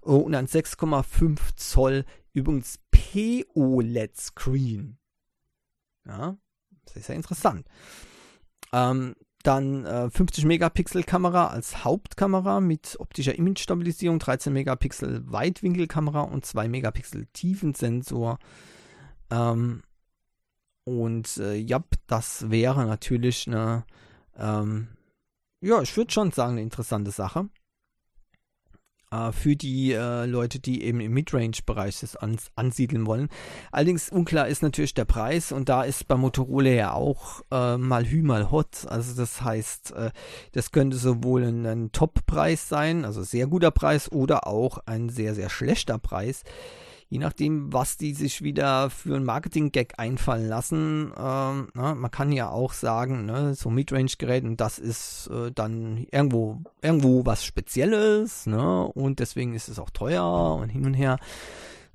und ein 6,5 Zoll übrigens POLED-Screen. Ja, das ist ja interessant. Ähm, dann äh, 50 Megapixel Kamera als Hauptkamera mit optischer Image-Stabilisierung, 13 Megapixel Weitwinkelkamera und 2 Megapixel Tiefensensor. Ähm, und äh, ja, das wäre natürlich eine, ähm, ja, ich würde schon sagen, eine interessante Sache. Äh, für die äh, Leute, die eben im Midrange-Bereich das ans ansiedeln wollen. Allerdings unklar ist natürlich der Preis und da ist bei Motorola ja auch äh, mal Hü, mal Hot. Also das heißt, äh, das könnte sowohl ein, ein Top-Preis sein, also sehr guter Preis, oder auch ein sehr, sehr schlechter Preis je nachdem, was die sich wieder für einen Marketing-Gag einfallen lassen. Ähm, na, man kann ja auch sagen, ne, so Midrange-Geräten, das ist äh, dann irgendwo, irgendwo was Spezielles, ne, und deswegen ist es auch teuer und hin und her.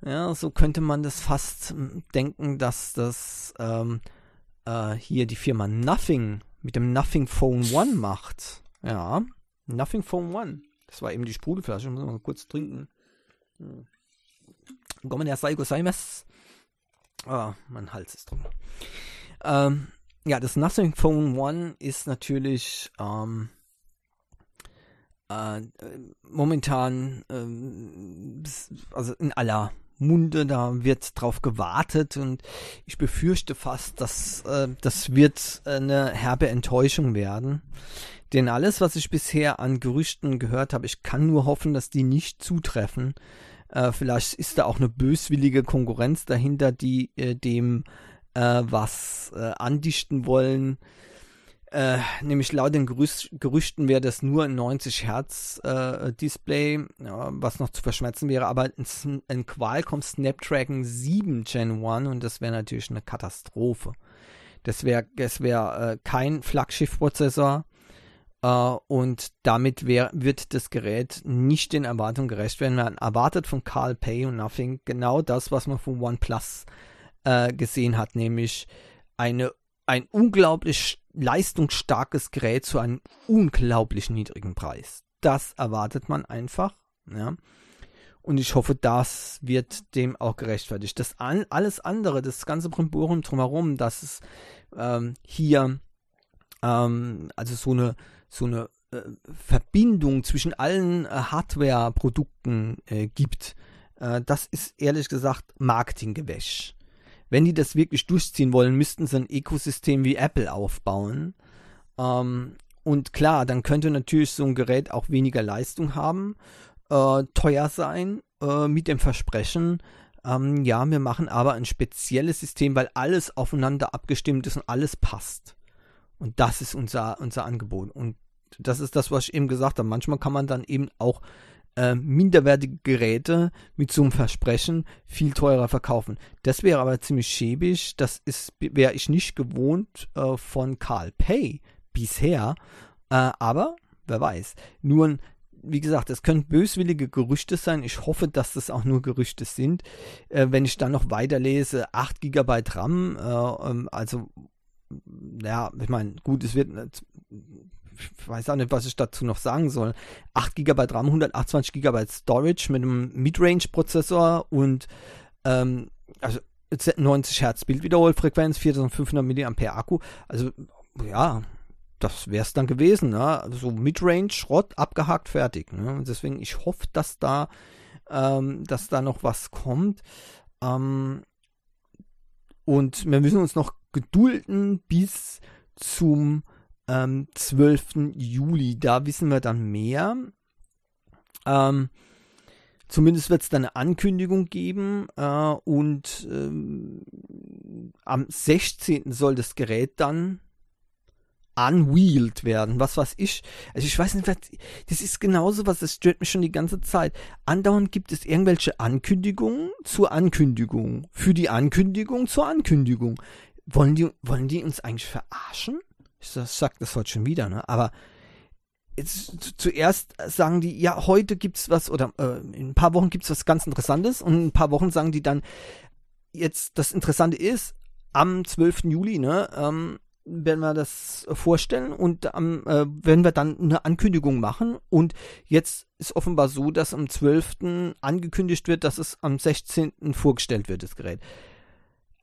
Ja, so könnte man das fast hm, denken, dass das ähm, äh, hier die Firma Nothing mit dem Nothing Phone One macht. Ja, Nothing Phone One. Das war eben die Sprudelflasche, muss man kurz trinken. Hm. Gomen ja Saigo Saimes. Ah, mein Hals ist trocken. Ähm, ja, das Nothing Phone One ist natürlich ähm, äh, momentan, äh, also in aller Munde, da wird drauf gewartet und ich befürchte fast, dass äh, das wird eine herbe Enttäuschung werden. Denn alles, was ich bisher an Gerüchten gehört habe, ich kann nur hoffen, dass die nicht zutreffen. Äh, vielleicht ist da auch eine böswillige Konkurrenz dahinter, die äh, dem äh, was äh, andichten wollen. Äh, nämlich laut den Gerüst, Gerüchten wäre das nur ein 90 Hertz äh, Display, was noch zu verschmerzen wäre, aber ein, ein Qualcomm Snapdragon 7 Gen 1 und das wäre natürlich eine Katastrophe. Das wäre das wär, kein Flaggschiff-Prozessor äh, und damit wär, wird das Gerät nicht den Erwartungen gerecht werden. Man erwartet von Carl Pay und Nothing genau das, was man von OnePlus äh, gesehen hat, nämlich eine ein unglaublich leistungsstarkes Gerät zu einem unglaublich niedrigen Preis. Das erwartet man einfach. Ja. Und ich hoffe, das wird dem auch gerechtfertigt. Das an, alles andere, das ganze Brimborium drumherum, dass es ähm, hier ähm, also so eine so eine äh, Verbindung zwischen allen äh, Hardware-Produkten äh, gibt, äh, das ist ehrlich gesagt Marketinggewäsch wenn die das wirklich durchziehen wollen, müssten sie ein Ökosystem wie Apple aufbauen. Ähm, und klar, dann könnte natürlich so ein Gerät auch weniger Leistung haben, äh, teuer sein, äh, mit dem Versprechen, ähm, ja, wir machen aber ein spezielles System, weil alles aufeinander abgestimmt ist und alles passt. Und das ist unser, unser Angebot. Und das ist das, was ich eben gesagt habe. Manchmal kann man dann eben auch äh, minderwertige Geräte mit so einem Versprechen viel teurer verkaufen. Das wäre aber ziemlich schäbig. Das wäre ich nicht gewohnt äh, von Carl Pay bisher. Äh, aber wer weiß. Nur wie gesagt, es können böswillige Gerüchte sein. Ich hoffe, dass das auch nur Gerüchte sind. Äh, wenn ich dann noch weiterlese, 8 GB RAM, äh, ähm, also ja, ich meine, gut, es wird ich weiß auch nicht, was ich dazu noch sagen soll. 8 GB RAM, 128 GB Storage mit einem Midrange-Prozessor und ähm, also 90 Hertz Bildwiederholfrequenz, 4500 mAh Akku. Also ja, das wäre es dann gewesen. Ne? Also so Midrange, Schrott, abgehakt, fertig. Ne? Deswegen, ich hoffe, dass da, ähm, dass da noch was kommt. Ähm, und wir müssen uns noch gedulden bis zum ähm, 12. Juli. Da wissen wir dann mehr. Ähm, zumindest wird es dann eine Ankündigung geben äh, und ähm, am 16. soll das Gerät dann unwheeled werden. Was weiß ich. Also ich weiß nicht, das ist genauso was, das stört mich schon die ganze Zeit. Andauernd gibt es irgendwelche Ankündigungen zur Ankündigung. Für die Ankündigung zur Ankündigung. Wollen die, wollen die uns eigentlich verarschen? Ich sag das heute schon wieder, ne? Aber jetzt zuerst sagen die, ja, heute gibt's was oder äh, in ein paar Wochen gibt's was ganz Interessantes und in ein paar Wochen sagen die dann, jetzt das Interessante ist, am 12. Juli, ne, ähm, werden wir das vorstellen und am, äh, werden wir dann eine Ankündigung machen. Und jetzt ist offenbar so, dass am 12. angekündigt wird, dass es am 16. vorgestellt wird, das Gerät.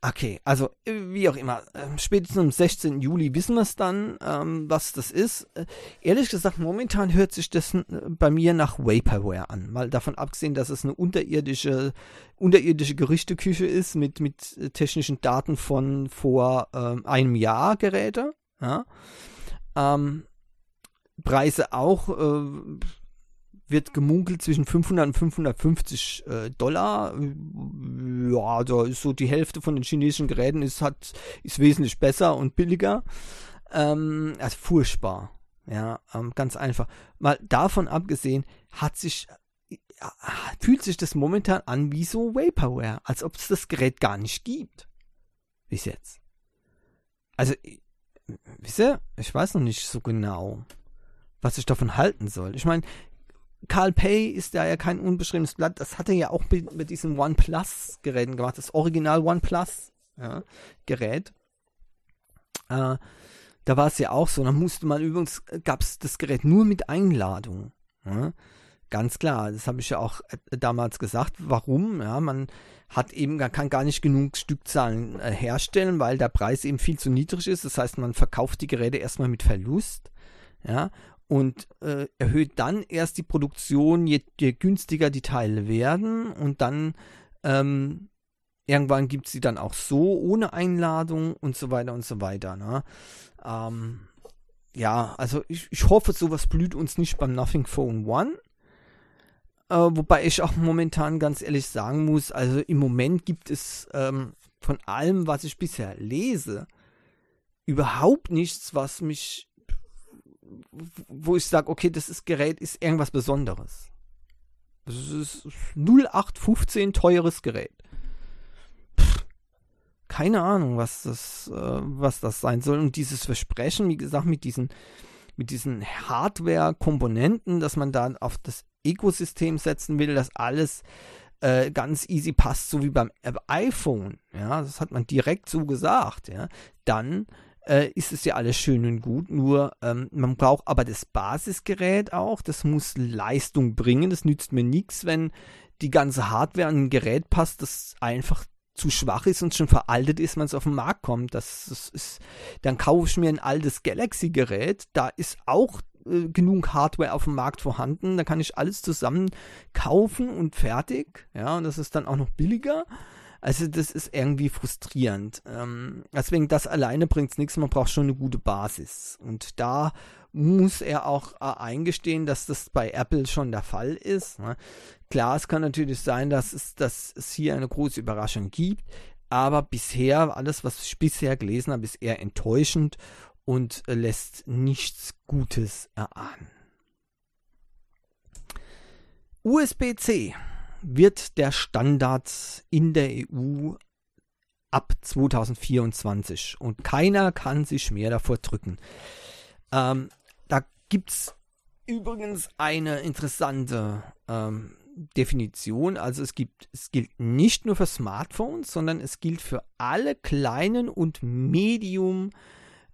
Okay, also äh, wie auch immer, ähm, spätestens am 16. Juli wissen wir es dann, ähm, was das ist. Äh, ehrlich gesagt, momentan hört sich das äh, bei mir nach Vaporware an. Mal davon abgesehen, dass es eine unterirdische, unterirdische Gerichteküche ist mit, mit technischen Daten von vor ähm, einem Jahr Geräte. Ja. Ähm, Preise auch äh, wird gemunkelt zwischen 500 und 550 äh, Dollar. Ja, da ist so die Hälfte von den chinesischen Geräten ist, hat, ist wesentlich besser und billiger. Ähm, also furchtbar. Ja, ähm, ganz einfach. Mal davon abgesehen, hat sich, ja, fühlt sich das momentan an wie so Vaporware, als ob es das Gerät gar nicht gibt. Bis jetzt. Also, wisst ihr, ich weiß noch nicht so genau, was ich davon halten soll. Ich meine, Carl Pay ist ja kein unbeschriebenes Blatt. Das hat er ja auch mit, mit diesen OnePlus-Geräten gemacht. Das Original OnePlus-Gerät. Ja, äh, da war es ja auch so. Da musste man übrigens, gab es das Gerät nur mit Einladung. Ja. Ganz klar, das habe ich ja auch äh, damals gesagt. Warum? Ja, man hat eben, kann gar nicht genug Stückzahlen äh, herstellen, weil der Preis eben viel zu niedrig ist. Das heißt, man verkauft die Geräte erstmal mit Verlust. Ja, und äh, erhöht dann erst die Produktion, je, je, günstiger die Teile werden und dann ähm, irgendwann gibt es sie dann auch so ohne Einladung und so weiter und so weiter. Ne? Ähm, ja, also ich, ich hoffe, sowas blüht uns nicht beim Nothing Phone One. Äh, wobei ich auch momentan ganz ehrlich sagen muss, also im Moment gibt es ähm, von allem, was ich bisher lese, überhaupt nichts, was mich, wo ich sage, okay, das ist Gerät ist irgendwas Besonderes. Das ist 0815 teures Gerät. Pff, keine Ahnung, was das, äh, was das sein soll. Und dieses Versprechen, wie gesagt, mit diesen, mit diesen Hardware-Komponenten, dass man da auf das Ökosystem setzen will, dass alles äh, ganz easy passt, so wie beim iPhone, ja, das hat man direkt so gesagt, ja, dann äh, ist es ja alles schön und gut, nur ähm, man braucht aber das Basisgerät auch, das muss Leistung bringen, das nützt mir nichts, wenn die ganze Hardware an ein Gerät passt, das einfach zu schwach ist und schon veraltet ist, wenn es auf den Markt kommt. Das, das ist, dann kaufe ich mir ein altes Galaxy-Gerät, da ist auch äh, genug Hardware auf dem Markt vorhanden. Da kann ich alles zusammen kaufen und fertig. Ja, und das ist dann auch noch billiger. Also das ist irgendwie frustrierend. Ähm, deswegen, das alleine bringt nichts. Man braucht schon eine gute Basis. Und da muss er auch äh, eingestehen, dass das bei Apple schon der Fall ist. Ne? Klar, es kann natürlich sein, dass es, dass es hier eine große Überraschung gibt. Aber bisher, alles, was ich bisher gelesen habe, ist eher enttäuschend und lässt nichts Gutes erahnen. USB-C wird der Standard in der EU ab 2024 und keiner kann sich mehr davor drücken. Ähm, da gibt es übrigens eine interessante ähm, Definition. Also es gibt, es gilt nicht nur für Smartphones, sondern es gilt für alle kleinen und medium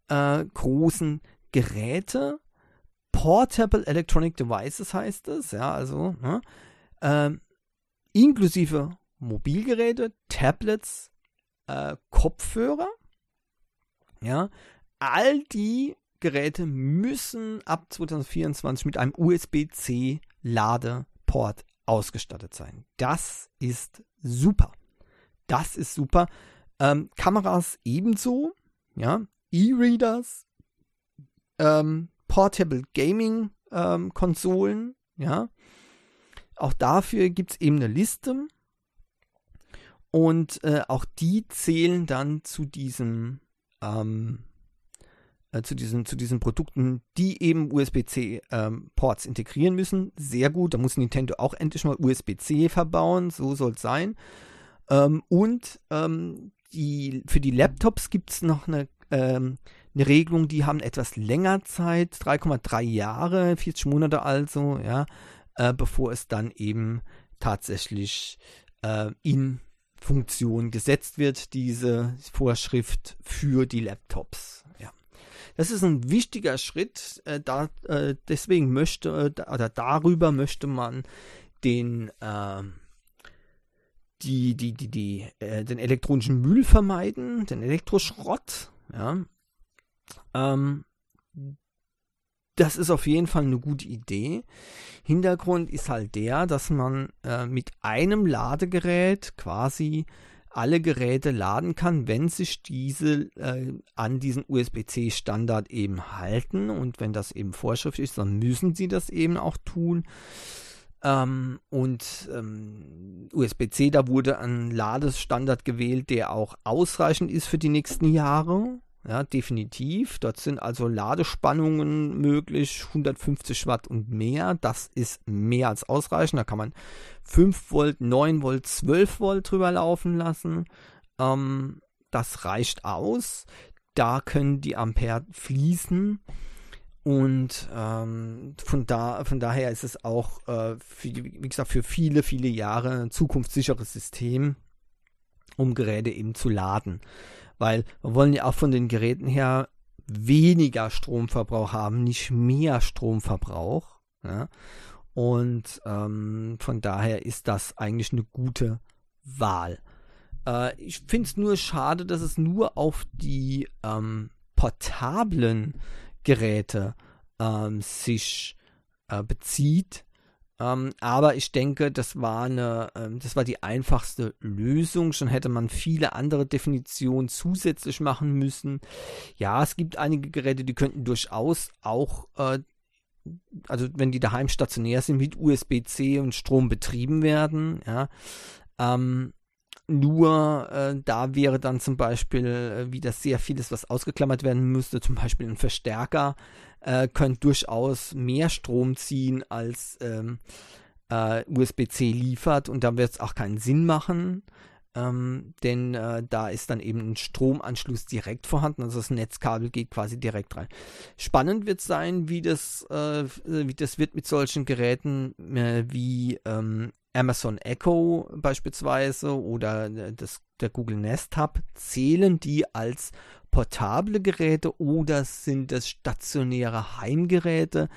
äh, großen Geräte. Portable Electronic Devices heißt es, ja, also ne, äh, inklusive Mobilgeräte, Tablets, äh, Kopfhörer, ja, all die Geräte müssen ab 2024 mit einem USB-C Ladeport ausgestattet sein. Das ist super. Das ist super. Ähm, Kameras ebenso. Ja, E-Readers, ähm, Portable Gaming ähm, Konsolen, ja. Auch dafür gibt es eben eine Liste. Und äh, auch die zählen dann zu diesem, ähm, äh, zu diesen, zu diesen Produkten, die eben USB-C-Ports ähm, integrieren müssen. Sehr gut, da muss Nintendo auch endlich mal USB-C verbauen, so soll es sein. Ähm, und ähm, die, für die Laptops gibt es noch eine ähm, eine Regelung, die haben etwas länger Zeit, 3,3 Jahre, 40 Monate also, ja, äh, bevor es dann eben tatsächlich äh, in Funktion gesetzt wird, diese Vorschrift für die Laptops. Ja. Das ist ein wichtiger Schritt, äh, da, äh, deswegen möchte, äh, oder darüber möchte man den ähm, die, die, die, die, äh, den elektronischen Müll vermeiden, den Elektroschrott, ja. Ähm, das ist auf jeden Fall eine gute Idee. Hintergrund ist halt der, dass man äh, mit einem Ladegerät quasi alle Geräte laden kann, wenn sich diese äh, an diesen USB-C-Standard eben halten. Und wenn das eben Vorschrift ist, dann müssen sie das eben auch tun. Ähm, und ähm, USB-C, da wurde ein Ladestandard gewählt, der auch ausreichend ist für die nächsten Jahre. Ja, definitiv. Dort sind also Ladespannungen möglich, 150 Watt und mehr. Das ist mehr als ausreichend. Da kann man 5 Volt, 9 Volt, 12 Volt drüber laufen lassen. Ähm, das reicht aus. Da können die Ampere fließen. Und ähm, von, da, von daher ist es auch, äh, für, wie gesagt, für viele, viele Jahre ein zukunftssicheres System, um Geräte eben zu laden weil wir wollen ja auch von den Geräten her weniger Stromverbrauch haben, nicht mehr Stromverbrauch. Ja? Und ähm, von daher ist das eigentlich eine gute Wahl. Äh, ich finde es nur schade, dass es nur auf die ähm, portablen Geräte ähm, sich äh, bezieht. Ähm, aber ich denke, das war eine, ähm, das war die einfachste Lösung. Schon hätte man viele andere Definitionen zusätzlich machen müssen. Ja, es gibt einige Geräte, die könnten durchaus auch, äh, also wenn die daheim stationär sind, mit USB-C und Strom betrieben werden. Ja, ähm, nur äh, da wäre dann zum Beispiel äh, wieder sehr vieles, was ausgeklammert werden müsste. Zum Beispiel ein Verstärker äh, könnte durchaus mehr Strom ziehen als ähm, äh, USB-C liefert und da wird es auch keinen Sinn machen. Ähm, denn äh, da ist dann eben ein Stromanschluss direkt vorhanden, also das Netzkabel geht quasi direkt rein. Spannend wird sein, wie das, äh, wie das wird mit solchen Geräten äh, wie ähm, Amazon Echo beispielsweise oder äh, das, der Google Nest Hub, zählen die als portable Geräte oder sind das stationäre Heimgeräte?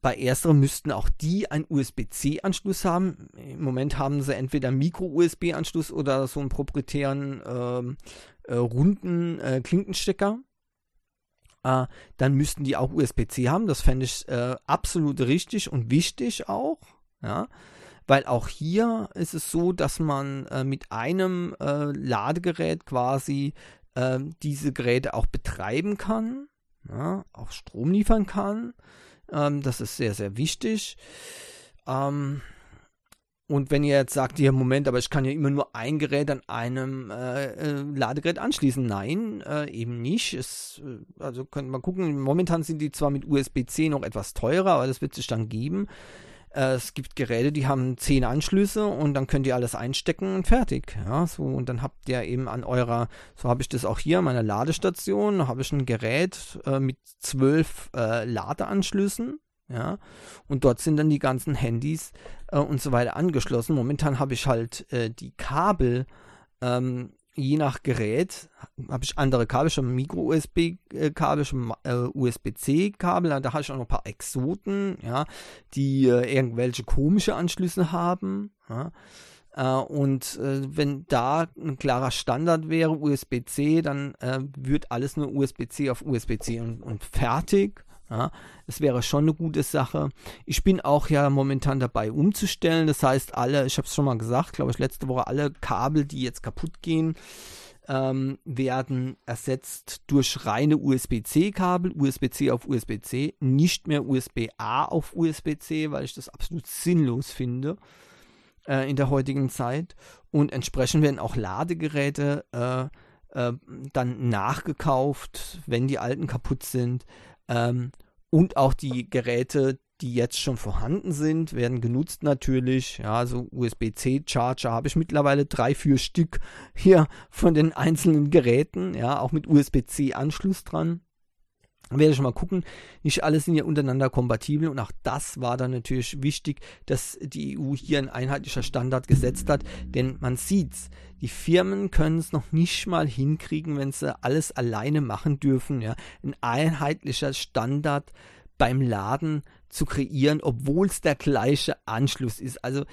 Bei ersterem müssten auch die einen USB-C-Anschluss haben. Im Moment haben sie entweder Micro-USB-Anschluss oder so einen proprietären ähm, äh, runden äh, Klinkenstecker. Äh, dann müssten die auch USB-C haben. Das fände ich äh, absolut richtig und wichtig auch. Ja weil auch hier ist es so, dass man äh, mit einem äh, Ladegerät quasi äh, diese Geräte auch betreiben kann, ja, auch Strom liefern kann. Ähm, das ist sehr, sehr wichtig. Ähm, und wenn ihr jetzt sagt, hier, Moment, aber ich kann ja immer nur ein Gerät an einem äh, äh, Ladegerät anschließen. Nein, äh, eben nicht. Es, äh, also könnt man gucken, momentan sind die zwar mit USB-C noch etwas teurer, aber das wird sich dann geben. Äh, es gibt Geräte, die haben zehn Anschlüsse und dann könnt ihr alles einstecken und fertig. Ja, so und dann habt ihr eben an eurer, so habe ich das auch hier, meiner Ladestation, habe ich ein Gerät äh, mit zwölf äh, Ladeanschlüssen. Ja, und dort sind dann die ganzen Handys äh, und so weiter angeschlossen. Momentan habe ich halt äh, die Kabel ähm, je nach Gerät habe ich andere Kabel, schon Micro-USB-Kabel, schon äh, USB-C-Kabel, da habe ich auch noch ein paar Exoten, ja, die äh, irgendwelche komische Anschlüsse haben. Ja. Äh, und äh, wenn da ein klarer Standard wäre, USB-C, dann äh, wird alles nur USB-C auf USB-C und, und fertig. Ja, es wäre schon eine gute Sache. Ich bin auch ja momentan dabei umzustellen. Das heißt, alle, ich habe es schon mal gesagt, glaube ich, letzte Woche, alle Kabel, die jetzt kaputt gehen, ähm, werden ersetzt durch reine USB-C-Kabel, USB-C auf USB-C, nicht mehr USB-A auf USB-C, weil ich das absolut sinnlos finde äh, in der heutigen Zeit. Und entsprechend werden auch Ladegeräte äh, äh, dann nachgekauft, wenn die alten kaputt sind. Ähm, und auch die Geräte, die jetzt schon vorhanden sind, werden genutzt natürlich. Ja, so USB-C-Charger habe ich mittlerweile drei, vier Stück hier von den einzelnen Geräten, ja, auch mit USB-C-Anschluss dran werde ich mal gucken. Nicht alle sind ja untereinander kompatibel und auch das war dann natürlich wichtig, dass die EU hier ein einheitlicher Standard gesetzt hat, denn man sieht's, die Firmen können es noch nicht mal hinkriegen, wenn sie alles alleine machen dürfen, ja, ein einheitlicher Standard beim Laden zu kreieren, obwohl es der gleiche Anschluss ist. Also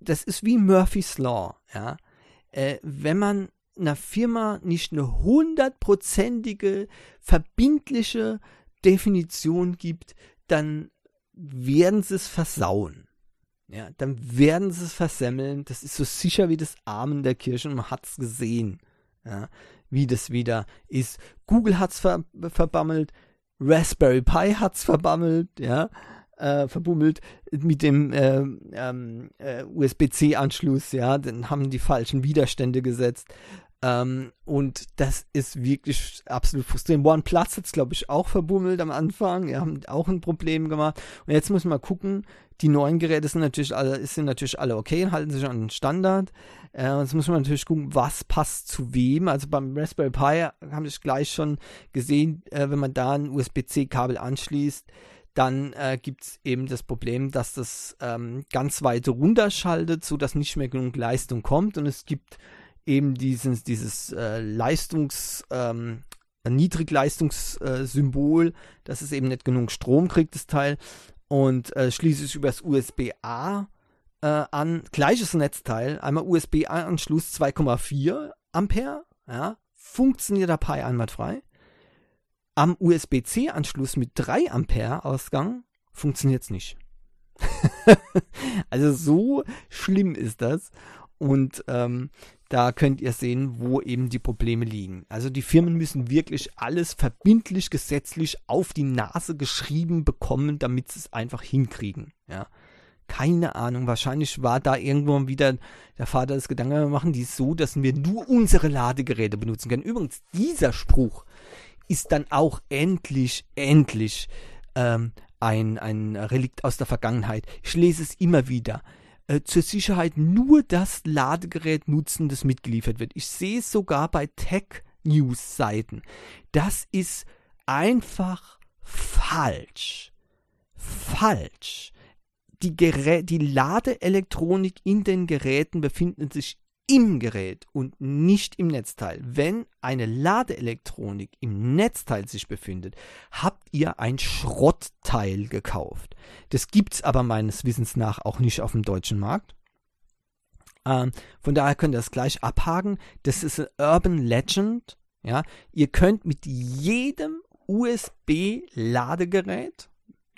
das ist wie Murphy's Law, ja. Äh, wenn man einer Firma nicht eine hundertprozentige, verbindliche Definition gibt, dann werden sie es versauen. Ja, dann werden sie es versemmeln. Das ist so sicher wie das Amen der Kirche man hat es gesehen, ja, wie das wieder ist. Google hat es ver verbammelt, Raspberry Pi hat es verbammelt, ja, äh, verbummelt mit dem äh, ähm, äh, USB-C-Anschluss, ja, dann haben die falschen Widerstände gesetzt. Ähm, und das ist wirklich absolut frustrierend. OnePlus hat es, glaube ich, auch verbummelt am Anfang. Wir haben auch ein Problem gemacht. Und jetzt muss man gucken, die neuen Geräte sind natürlich alle, sind natürlich alle okay, halten sich an den Standard. Äh, jetzt muss man natürlich gucken, was passt zu wem. Also beim Raspberry Pi habe ich gleich schon gesehen, äh, wenn man da ein USB-C-Kabel anschließt, dann äh, gibt es eben das Problem, dass das ähm, ganz weit runterschaltet, sodass nicht mehr genug Leistung kommt. Und es gibt eben dieses, dieses äh, Leistungs, ähm, Niedrigleistungssymbol, dass es eben nicht genug Strom kriegt, das Teil. und äh, schließe es übers USB-A äh, an. Gleiches Netzteil, einmal USB-A-Anschluss 2,4 Ampere, ja, funktioniert dabei einwandfrei. Am USB-C-Anschluss mit 3 Ampere Ausgang funktioniert es nicht. also so schlimm ist das. Und ähm, da könnt ihr sehen, wo eben die Probleme liegen. Also die Firmen müssen wirklich alles verbindlich, gesetzlich auf die Nase geschrieben bekommen, damit sie es einfach hinkriegen. Ja. Keine Ahnung, wahrscheinlich war da irgendwo wieder der Vater das Gedanke, wir machen die so, dass wir nur unsere Ladegeräte benutzen können. Übrigens, dieser Spruch ist dann auch endlich, endlich ähm, ein, ein Relikt aus der Vergangenheit. Ich lese es immer wieder. Äh, zur Sicherheit nur das Ladegerät nutzen, das mitgeliefert wird. Ich sehe es sogar bei Tech-News-Seiten. Das ist einfach falsch. Falsch. Die, Gerä die Ladeelektronik in den Geräten befindet sich im Gerät und nicht im Netzteil. Wenn eine Ladeelektronik im Netzteil sich befindet, habt ihr ein Schrottteil gekauft. Das gibt es aber meines Wissens nach auch nicht auf dem deutschen Markt. Ähm, von daher könnt ihr das gleich abhaken. Das ist ein Urban Legend. Ja, ihr könnt mit jedem USB-Ladegerät,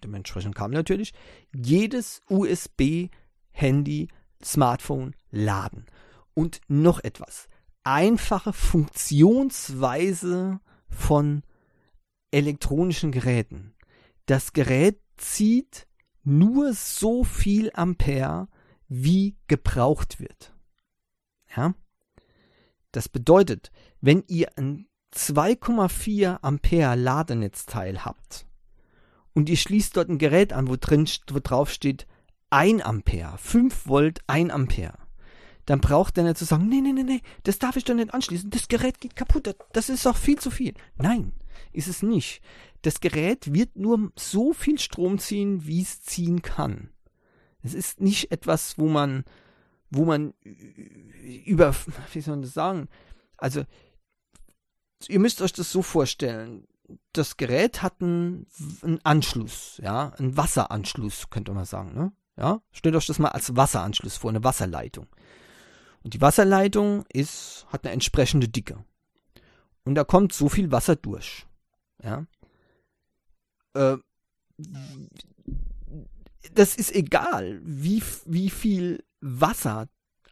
dementsprechend kam natürlich, jedes USB-Handy, Smartphone laden. Und noch etwas. Einfache Funktionsweise von elektronischen Geräten. Das Gerät zieht nur so viel Ampere, wie gebraucht wird. Ja? Das bedeutet, wenn ihr ein 2,4 Ampere Ladenetzteil habt und ihr schließt dort ein Gerät an, wo, drin, wo drauf steht 1 Ampere, 5 Volt, 1 Ampere, dann braucht er nicht zu sagen, nee, nee, nee, nee, das darf ich doch nicht anschließen, das Gerät geht kaputt, das ist doch viel zu viel. Nein, ist es nicht. Das Gerät wird nur so viel Strom ziehen, wie es ziehen kann. Es ist nicht etwas, wo man, wo man über, wie soll man das sagen? Also, ihr müsst euch das so vorstellen. Das Gerät hat einen, einen Anschluss, ja, einen Wasseranschluss, könnte man sagen, ne? Ja, stellt euch das mal als Wasseranschluss vor, eine Wasserleitung. Und die Wasserleitung ist, hat eine entsprechende Dicke. Und da kommt so viel Wasser durch. Ja. Äh, das ist egal, wie, wie viel Wasser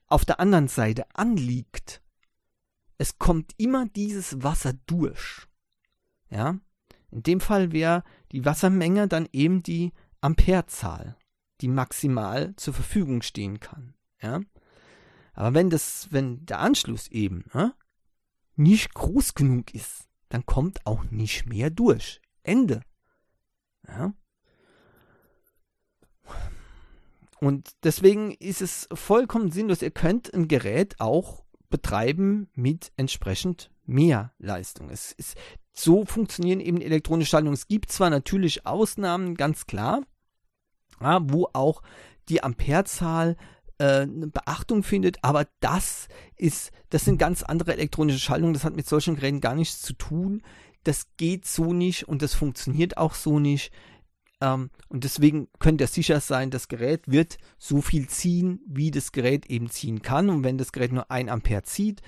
auf der anderen Seite anliegt. Es kommt immer dieses Wasser durch. Ja. In dem Fall wäre die Wassermenge dann eben die Amperezahl, die maximal zur Verfügung stehen kann. Ja. Aber wenn das, wenn der Anschluss eben äh, nicht groß genug ist, dann kommt auch nicht mehr durch. Ende. Ja. Und deswegen ist es vollkommen sinnlos. Ihr könnt ein Gerät auch betreiben mit entsprechend mehr Leistung. Es ist, so funktionieren eben elektronische Schaltungen. Es gibt zwar natürlich Ausnahmen, ganz klar, ja, wo auch die Amperezahl äh, Beachtung findet, aber das ist, das sind ganz andere elektronische Schaltungen, das hat mit solchen Geräten gar nichts zu tun. Das geht so nicht und das funktioniert auch so nicht. Ähm, und deswegen könnt ihr sicher sein, das Gerät wird so viel ziehen, wie das Gerät eben ziehen kann. Und wenn das Gerät nur 1 Ampere zieht,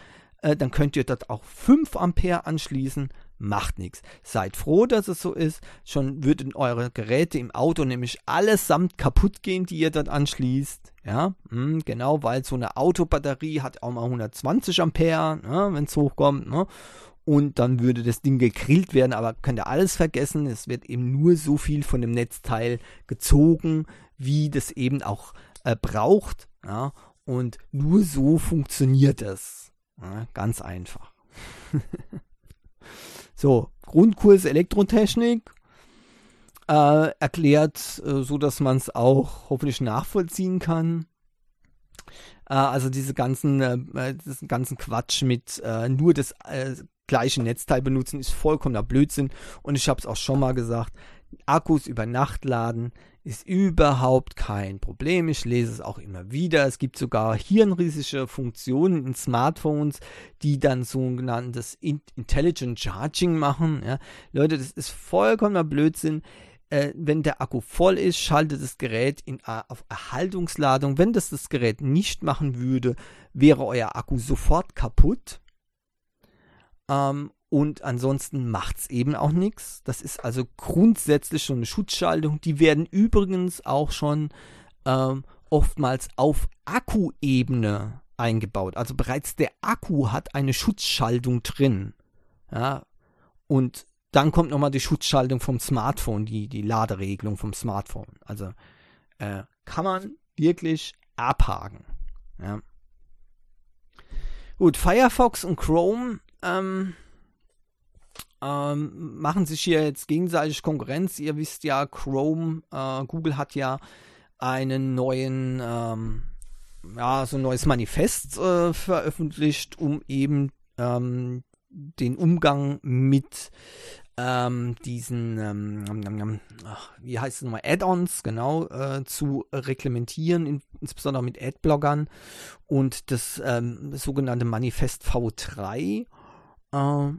äh, dann könnt ihr dort auch 5 Ampere anschließen macht nichts. Seid froh, dass es so ist. Schon würden eure Geräte im Auto nämlich allesamt kaputt gehen, die ihr dort anschließt. Ja, hm, genau, weil so eine Autobatterie hat auch mal 120 Ampere, ne, wenn es hochkommt. Ne? Und dann würde das Ding gegrillt werden, aber könnt ihr alles vergessen. Es wird eben nur so viel von dem Netzteil gezogen, wie das eben auch äh, braucht. Ja? Und nur so funktioniert es. Ja, ganz einfach. So, Grundkurs Elektrotechnik äh, erklärt, äh, so dass man es auch hoffentlich nachvollziehen kann. Äh, also diese ganzen, äh, diesen ganzen Quatsch mit äh, nur das äh, gleiche Netzteil benutzen ist vollkommener Blödsinn. Und ich habe es auch schon mal gesagt, Akkus über Nacht laden ist überhaupt kein Problem. Ich lese es auch immer wieder. Es gibt sogar hirnriesige Funktionen in Smartphones, die dann sogenanntes Intelligent Charging machen. Ja. Leute, das ist vollkommener Blödsinn. Äh, wenn der Akku voll ist, schaltet das Gerät in, auf Erhaltungsladung. Wenn das das Gerät nicht machen würde, wäre euer Akku sofort kaputt. Ähm, und ansonsten macht es eben auch nichts. Das ist also grundsätzlich schon eine Schutzschaltung. Die werden übrigens auch schon ähm, oftmals auf Akkuebene eingebaut. Also bereits der Akku hat eine Schutzschaltung drin. Ja, und dann kommt nochmal die Schutzschaltung vom Smartphone, die, die Laderegelung vom Smartphone. Also äh, kann man wirklich abhaken. Ja. Gut, Firefox und Chrome ähm, ähm, machen sich hier jetzt gegenseitig Konkurrenz. Ihr wisst ja, Chrome, äh, Google hat ja einen neuen, ähm, ja, so ein neues Manifest äh, veröffentlicht, um eben ähm, den Umgang mit ähm, diesen, ähm, ach, wie heißt es nochmal, Add-ons, genau, äh, zu reglementieren, in, insbesondere mit Adblockern und das ähm, sogenannte Manifest V3. Äh,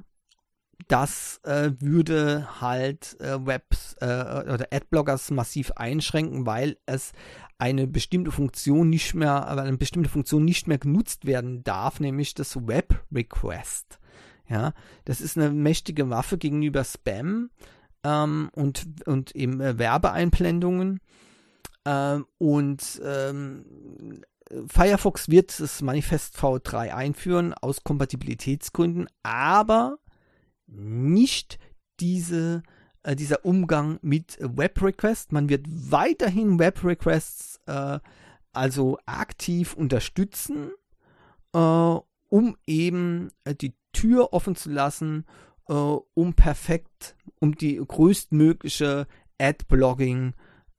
das äh, würde halt äh, Webs äh, oder Adblockers massiv einschränken, weil es eine bestimmte Funktion nicht mehr, eine bestimmte Funktion nicht mehr genutzt werden darf, nämlich das Web Request. Ja, das ist eine mächtige Waffe gegenüber Spam ähm, und, und eben äh, Werbeeinblendungen. Ähm, und ähm, Firefox wird das Manifest V3 einführen aus Kompatibilitätsgründen, aber nicht diese, äh, dieser Umgang mit Web Requests. Man wird weiterhin Web Requests äh, also aktiv unterstützen, äh, um eben äh, die Tür offen zu lassen, äh, um perfekt, um die größtmögliche Ad-Blogging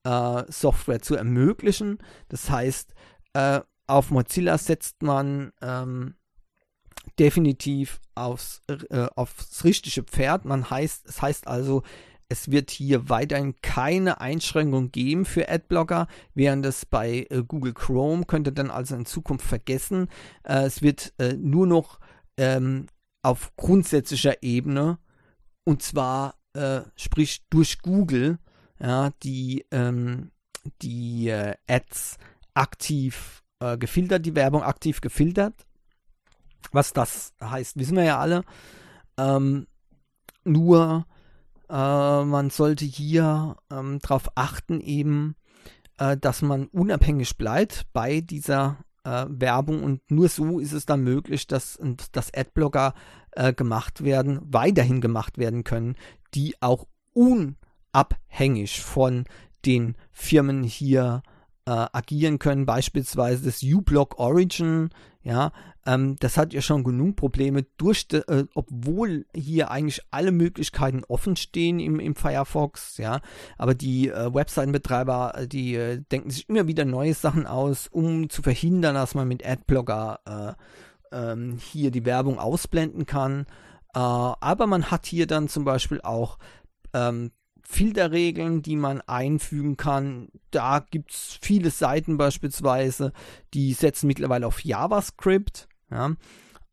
äh, zu ermöglichen. Das heißt, auf Mozilla setzt man ähm, definitiv aufs, äh, aufs richtige Pferd. Man heißt, es heißt also, es wird hier weiterhin keine Einschränkung geben für Adblocker, während es bei äh, Google Chrome könnte dann also in Zukunft vergessen. Äh, es wird äh, nur noch ähm, auf grundsätzlicher Ebene und zwar äh, sprich durch Google ja, die, ähm, die äh, Ads aktiv gefiltert, die Werbung aktiv gefiltert was das heißt, wissen wir ja alle. Ähm, nur äh, man sollte hier ähm, darauf achten, eben, äh, dass man unabhängig bleibt bei dieser äh, Werbung und nur so ist es dann möglich, dass, dass Adblocker äh, gemacht werden, weiterhin gemacht werden können, die auch unabhängig von den Firmen hier äh, agieren können, beispielsweise das uBlock Origin, ja, ähm, das hat ja schon genug Probleme, durch de, äh, obwohl hier eigentlich alle Möglichkeiten offen stehen im, im Firefox, ja, aber die äh, Webseitenbetreiber, äh, die äh, denken sich immer wieder neue Sachen aus, um zu verhindern, dass man mit Adblocker äh, ähm, hier die Werbung ausblenden kann. Äh, aber man hat hier dann zum Beispiel auch ähm, Filterregeln, die man einfügen kann. Da gibt es viele Seiten beispielsweise, die setzen mittlerweile auf JavaScript, ja,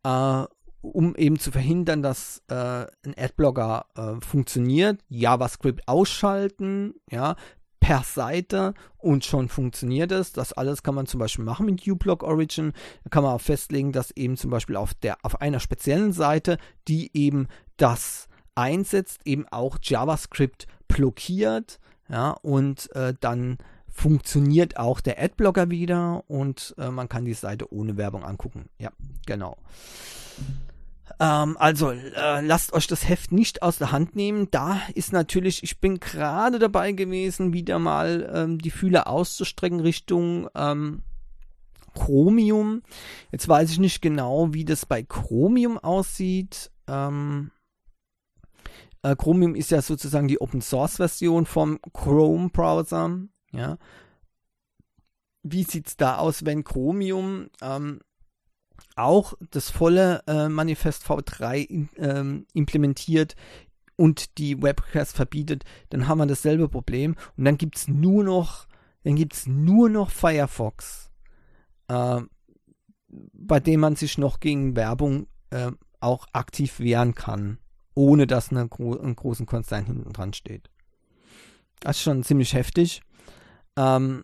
äh, um eben zu verhindern, dass äh, ein Adblocker äh, funktioniert. JavaScript ausschalten, ja, per Seite und schon funktioniert es. Das alles kann man zum Beispiel machen mit uBlock Origin. Da kann man auch festlegen, dass eben zum Beispiel auf der auf einer speziellen Seite, die eben das einsetzt, eben auch JavaScript blockiert, ja, und äh, dann funktioniert auch der Adblocker wieder und äh, man kann die Seite ohne Werbung angucken. Ja, genau. Ähm, also äh, lasst euch das Heft nicht aus der Hand nehmen. Da ist natürlich, ich bin gerade dabei gewesen, wieder mal ähm, die Fühler auszustrecken Richtung ähm, Chromium. Jetzt weiß ich nicht genau, wie das bei Chromium aussieht. Ähm, äh, Chromium ist ja sozusagen die Open Source Version vom Chrome Browser. Ja. Wie es da aus, wenn Chromium ähm, auch das volle äh, Manifest V3 in, ähm, implementiert und die Webcasts verbietet, dann haben wir dasselbe Problem. Und dann gibt es nur noch, dann gibt nur noch Firefox, äh, bei dem man sich noch gegen Werbung äh, auch aktiv wehren kann ohne dass eine, ein großen Konzern hinten dran steht. Das ist schon ziemlich heftig. Ähm,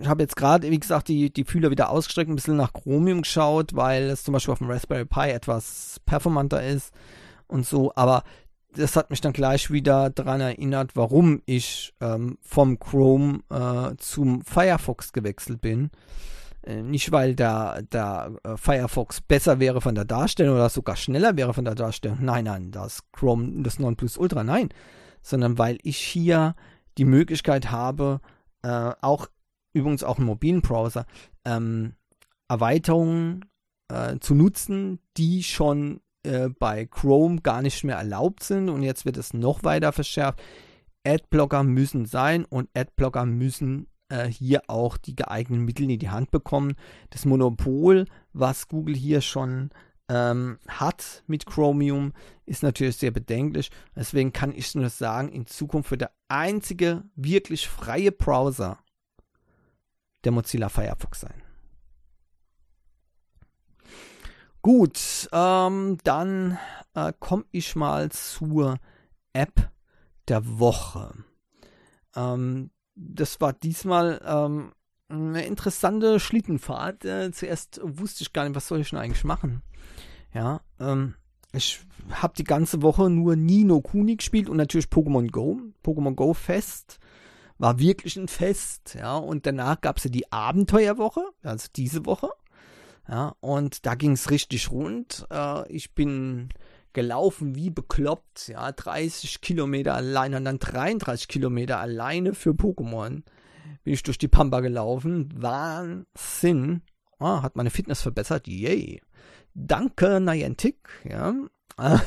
ich habe jetzt gerade, wie gesagt, die, die Fühler wieder ausgestreckt, ein bisschen nach Chromium geschaut, weil es zum Beispiel auf dem Raspberry Pi etwas performanter ist und so. Aber das hat mich dann gleich wieder daran erinnert, warum ich ähm, vom Chrome äh, zum Firefox gewechselt bin. Äh, nicht, weil der, der äh, Firefox besser wäre von der Darstellung oder sogar schneller wäre von der Darstellung. Nein, nein, das Chrome, das Ultra, nein. Sondern weil ich hier die Möglichkeit habe, äh, auch übrigens auch im mobilen Browser, ähm, Erweiterungen äh, zu nutzen, die schon äh, bei Chrome gar nicht mehr erlaubt sind und jetzt wird es noch weiter verschärft. Adblocker müssen sein und Adblocker müssen äh, hier auch die geeigneten Mittel in die Hand bekommen. Das Monopol, was Google hier schon ähm, hat mit Chromium, ist natürlich sehr bedenklich. Deswegen kann ich nur sagen, in Zukunft wird der einzige wirklich freie Browser der Mozilla Firefox sein. Gut, ähm, dann äh, komme ich mal zur App der Woche. Ähm, das war diesmal ähm, eine interessante Schlittenfahrt. Äh, zuerst wusste ich gar nicht, was soll ich denn eigentlich machen. Ja, ähm, ich habe die ganze Woche nur Nino Kuni gespielt und natürlich Pokémon Go. Pokémon Go Fest war wirklich ein Fest. Ja, und danach gab es ja die Abenteuerwoche, also diese Woche. Ja, und da ging es richtig rund. Äh, ich bin gelaufen wie bekloppt, ja, 30 Kilometer alleine und dann 33 Kilometer alleine für Pokémon. Bin ich durch die Pampa gelaufen. Wahnsinn. Ah, hat meine Fitness verbessert. Yay. Danke, Niantic, ja.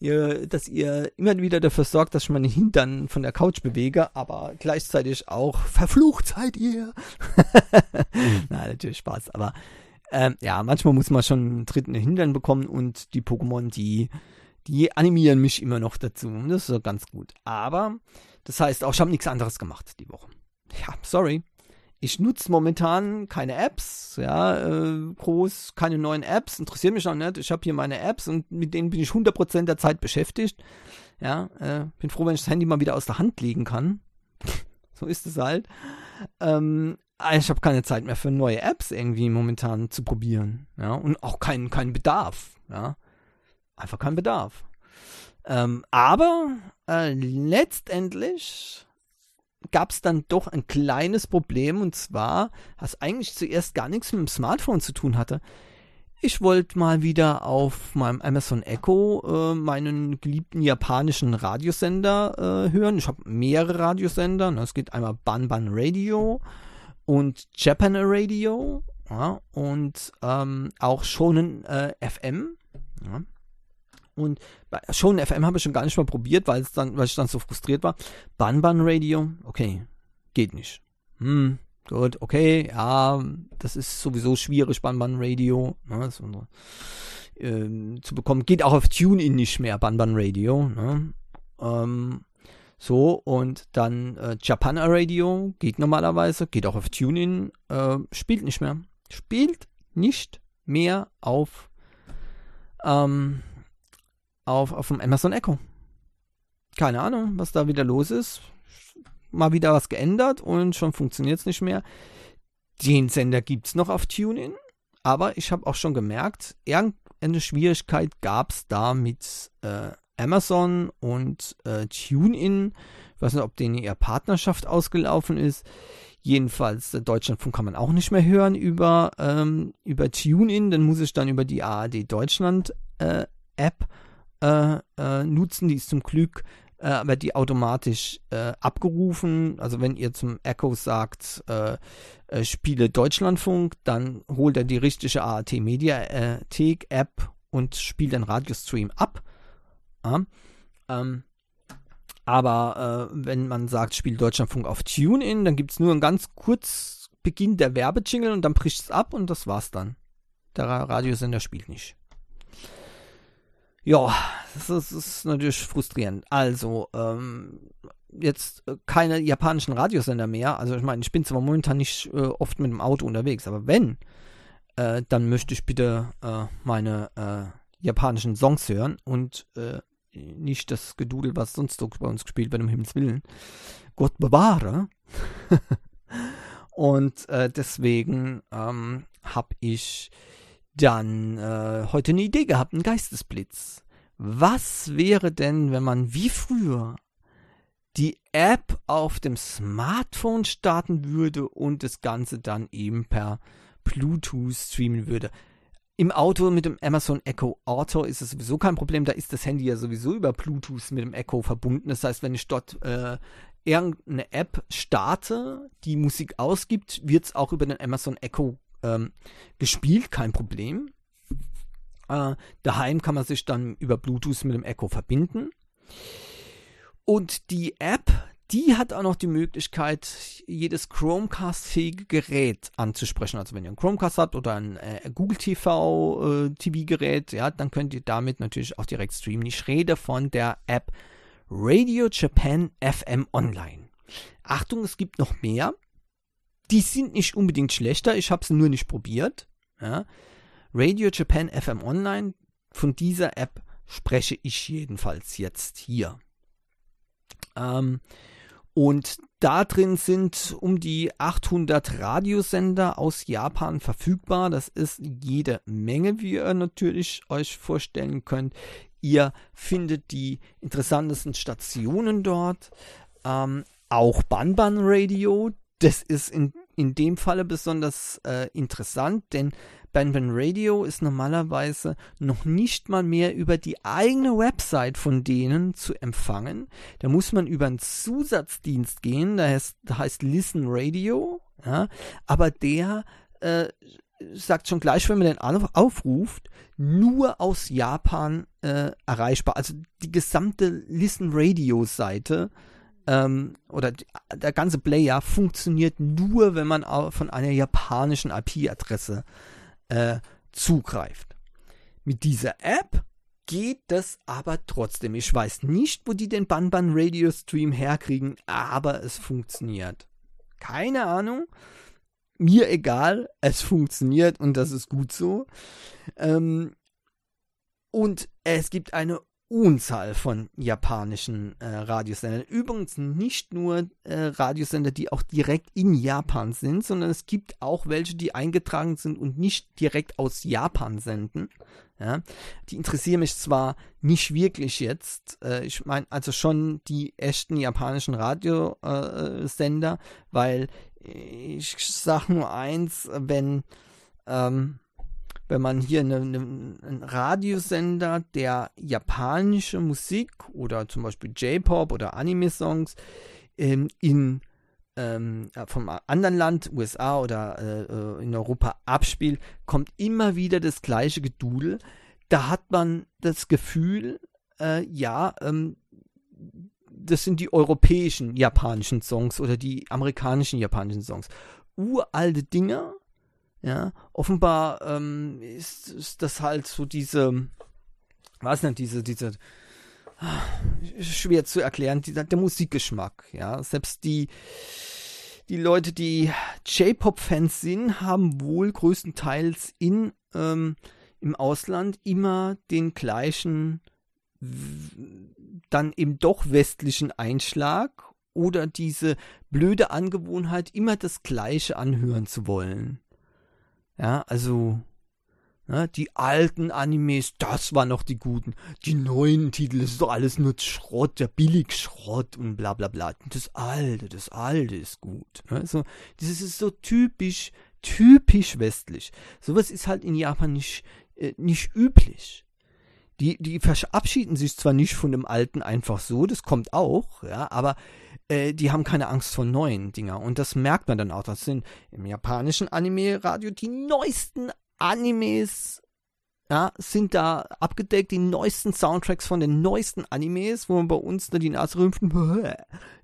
ihr, dass ihr immer wieder dafür sorgt, dass ich meinen Hintern von der Couch bewege, aber gleichzeitig auch verflucht seid ihr. Nein, natürlich Spaß, aber ähm, ja, manchmal muss man schon einen dritten Hintern bekommen und die Pokémon, die, die animieren mich immer noch dazu. Das ist ganz gut. Aber das heißt auch, ich habe nichts anderes gemacht die Woche. Ja, sorry. Ich nutze momentan keine Apps, ja, äh, groß, keine neuen Apps, interessiert mich auch nicht. Ich habe hier meine Apps und mit denen bin ich 100% der Zeit beschäftigt. Ja, äh, bin froh, wenn ich das Handy mal wieder aus der Hand legen kann. so ist es halt. Ähm, ich habe keine Zeit mehr für neue Apps irgendwie momentan zu probieren. Ja, und auch keinen kein Bedarf. Ja, einfach kein Bedarf. Ähm, aber äh, letztendlich gab es dann doch ein kleines Problem und zwar, was eigentlich zuerst gar nichts mit dem Smartphone zu tun hatte. Ich wollte mal wieder auf meinem Amazon Echo äh, meinen geliebten japanischen Radiosender äh, hören. Ich habe mehrere Radiosender. Ne? Es geht einmal Banban Radio und Japan Radio ja, und ähm, auch Shonen äh, FM. Ja. Und bei Shonen FM habe ich schon gar nicht mal probiert, weil es dann, weil ich dann so frustriert war. Banban Radio, okay, geht nicht. Hm, gut, okay, ja, das ist sowieso schwierig, Banban Radio ne, so, äh, zu bekommen. Geht auch auf TuneIn nicht mehr, Banban Radio. Ne? Ähm, so, und dann äh, Japana Radio geht normalerweise, geht auch auf TuneIn, äh, spielt nicht mehr. Spielt nicht mehr auf, ähm, auf, auf dem Amazon Echo. Keine Ahnung, was da wieder los ist. Mal wieder was geändert und schon funktioniert es nicht mehr. Den Sender gibt es noch auf TuneIn, aber ich habe auch schon gemerkt, irgendeine Schwierigkeit gab es da mit äh, Amazon und äh, TuneIn. Ich weiß nicht, ob denen ihre Partnerschaft ausgelaufen ist. Jedenfalls, äh, Deutschlandfunk kann man auch nicht mehr hören über, ähm, über TuneIn. Dann muss ich dann über die ARD Deutschland äh, App äh, äh, nutzen. Die ist zum Glück äh, aber die automatisch äh, abgerufen. Also wenn ihr zum Echo sagt, äh, äh, spiele Deutschlandfunk, dann holt er die richtige ART Mediathek App und spielt den Radiostream ab. Ja? Ähm, aber äh, wenn man sagt, spielt Deutschlandfunk auf TuneIn, dann gibt es nur einen ganz kurz Beginn der Werbejingle und dann bricht es ab und das war's dann. Der Radiosender spielt nicht. Ja, das ist, das ist natürlich frustrierend. Also, ähm, jetzt äh, keine japanischen Radiosender mehr. Also ich meine, ich bin zwar momentan nicht äh, oft mit dem Auto unterwegs, aber wenn, äh, dann möchte ich bitte äh, meine äh, japanischen Songs hören und äh, nicht das Gedudel, was sonst so bei uns gespielt wird, um Himmels Willen. Gott bewahre. Und äh, deswegen ähm, habe ich dann äh, heute eine Idee gehabt, einen Geistesblitz. Was wäre denn, wenn man wie früher die App auf dem Smartphone starten würde und das Ganze dann eben per Bluetooth streamen würde? Im Auto mit dem Amazon Echo Auto ist es sowieso kein Problem. Da ist das Handy ja sowieso über Bluetooth mit dem Echo verbunden. Das heißt, wenn ich dort äh, irgendeine App starte, die Musik ausgibt, wird es auch über den Amazon Echo ähm, gespielt, kein Problem. Äh, daheim kann man sich dann über Bluetooth mit dem Echo verbinden. Und die App, die hat auch noch die Möglichkeit, jedes Chromecast-fähige Gerät anzusprechen. Also wenn ihr einen Chromecast habt oder ein äh, Google TV äh, TV-Gerät, ja, dann könnt ihr damit natürlich auch direkt streamen. Ich rede von der App Radio Japan FM Online. Achtung, es gibt noch mehr. Die sind nicht unbedingt schlechter, ich habe sie nur nicht probiert. Ja. Radio Japan FM Online, von dieser App spreche ich jedenfalls jetzt hier. Ähm, und da drin sind um die 800 Radiosender aus Japan verfügbar. Das ist jede Menge, wie ihr natürlich euch vorstellen könnt. Ihr findet die interessantesten Stationen dort. Ähm, auch Banban Radio. Das ist in, in dem Falle besonders äh, interessant, denn Banban Radio ist normalerweise noch nicht mal mehr über die eigene Website von denen zu empfangen. Da muss man über einen Zusatzdienst gehen, der heißt, der heißt Listen Radio. Ja, aber der äh, sagt schon gleich, wenn man den aufruft, nur aus Japan äh, erreichbar. Also die gesamte Listen Radio Seite ähm, oder der ganze Player funktioniert nur, wenn man von einer japanischen IP-Adresse äh, zugreift. Mit dieser App geht das aber trotzdem. Ich weiß nicht, wo die den Banban Radio Stream herkriegen, aber es funktioniert. Keine Ahnung mir egal, es funktioniert und das ist gut so. Ähm, und es gibt eine Unzahl von japanischen äh, Radiosendern. Übrigens nicht nur äh, Radiosender, die auch direkt in Japan sind, sondern es gibt auch welche, die eingetragen sind und nicht direkt aus Japan senden. Ja, die interessieren mich zwar nicht wirklich jetzt, äh, ich meine also schon die echten japanischen Radiosender, weil ich sag nur eins, wenn ähm, wenn man hier eine, eine, einen Radiosender, der japanische Musik oder zum Beispiel J-Pop oder Anime-Songs ähm, in ähm, vom anderen Land, USA oder äh, äh, in Europa abspielt, kommt immer wieder das gleiche Gedudel. Da hat man das Gefühl, äh, ja, ähm, das sind die europäischen japanischen Songs oder die amerikanischen japanischen Songs. Uralte Dinger, ja, offenbar ähm, ist, ist das halt so diese, was nicht, diese, diese, schwer zu erklären, die, der Musikgeschmack, ja, selbst die, die Leute, die J-Pop-Fans sind, haben wohl größtenteils in, ähm, im Ausland immer den gleichen, dann eben doch westlichen Einschlag oder diese blöde Angewohnheit, immer das Gleiche anhören zu wollen. Ja, also ne, die alten Animes, das waren noch die guten. Die neuen Titel, das ist doch alles nur Schrott, der Billigschrott und bla bla bla. Das alte, das alte ist gut. Ne? So, das ist so typisch, typisch westlich. Sowas ist halt in Japan nicht, äh, nicht üblich. Die, die verabschieden sich zwar nicht von dem Alten einfach so, das kommt auch, ja, aber äh, die haben keine Angst vor neuen Dinger. Und das merkt man dann auch. Das sind im japanischen Anime-Radio die neuesten Animes ja, sind da abgedeckt, die neuesten Soundtracks von den neuesten Animes, wo man bei uns da die Nase rümpft.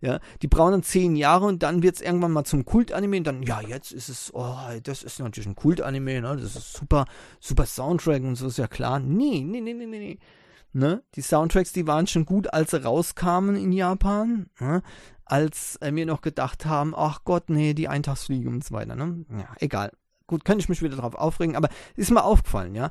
Ja, die brauchen dann zehn Jahre und dann wird es irgendwann mal zum Kult-Anime und dann, ja, jetzt ist es, oh, das ist natürlich ein Kult-Anime, ne? Das ist super, super Soundtrack und so ist ja klar. Nee, nee, nee, nee, nee. Ne? Die Soundtracks, die waren schon gut, als sie rauskamen in Japan. Ne? Als äh, wir noch gedacht haben, ach Gott, nee, die Eintagsfliege und so weiter. Ne? Ja, egal. Gut, könnte ich mich wieder drauf aufregen, aber ist mir aufgefallen, ja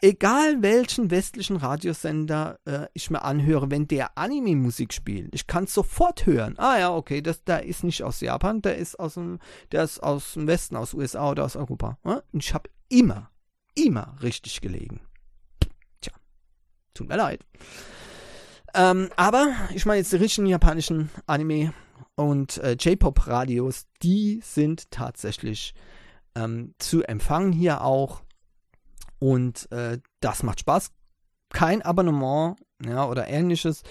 egal welchen westlichen Radiosender äh, ich mir anhöre, wenn der Anime-Musik spielt, ich kann es sofort hören. Ah ja, okay, das, der ist nicht aus Japan, der ist aus dem, der ist aus dem Westen, aus USA oder aus Europa. Und ich habe immer, immer richtig gelegen. Tja, tut mir leid. Ähm, aber ich meine jetzt die richtigen japanischen Anime und äh, J-Pop-Radios, die sind tatsächlich ähm, zu empfangen hier auch. Und äh, das macht Spaß. Kein Abonnement ja, oder ähnliches.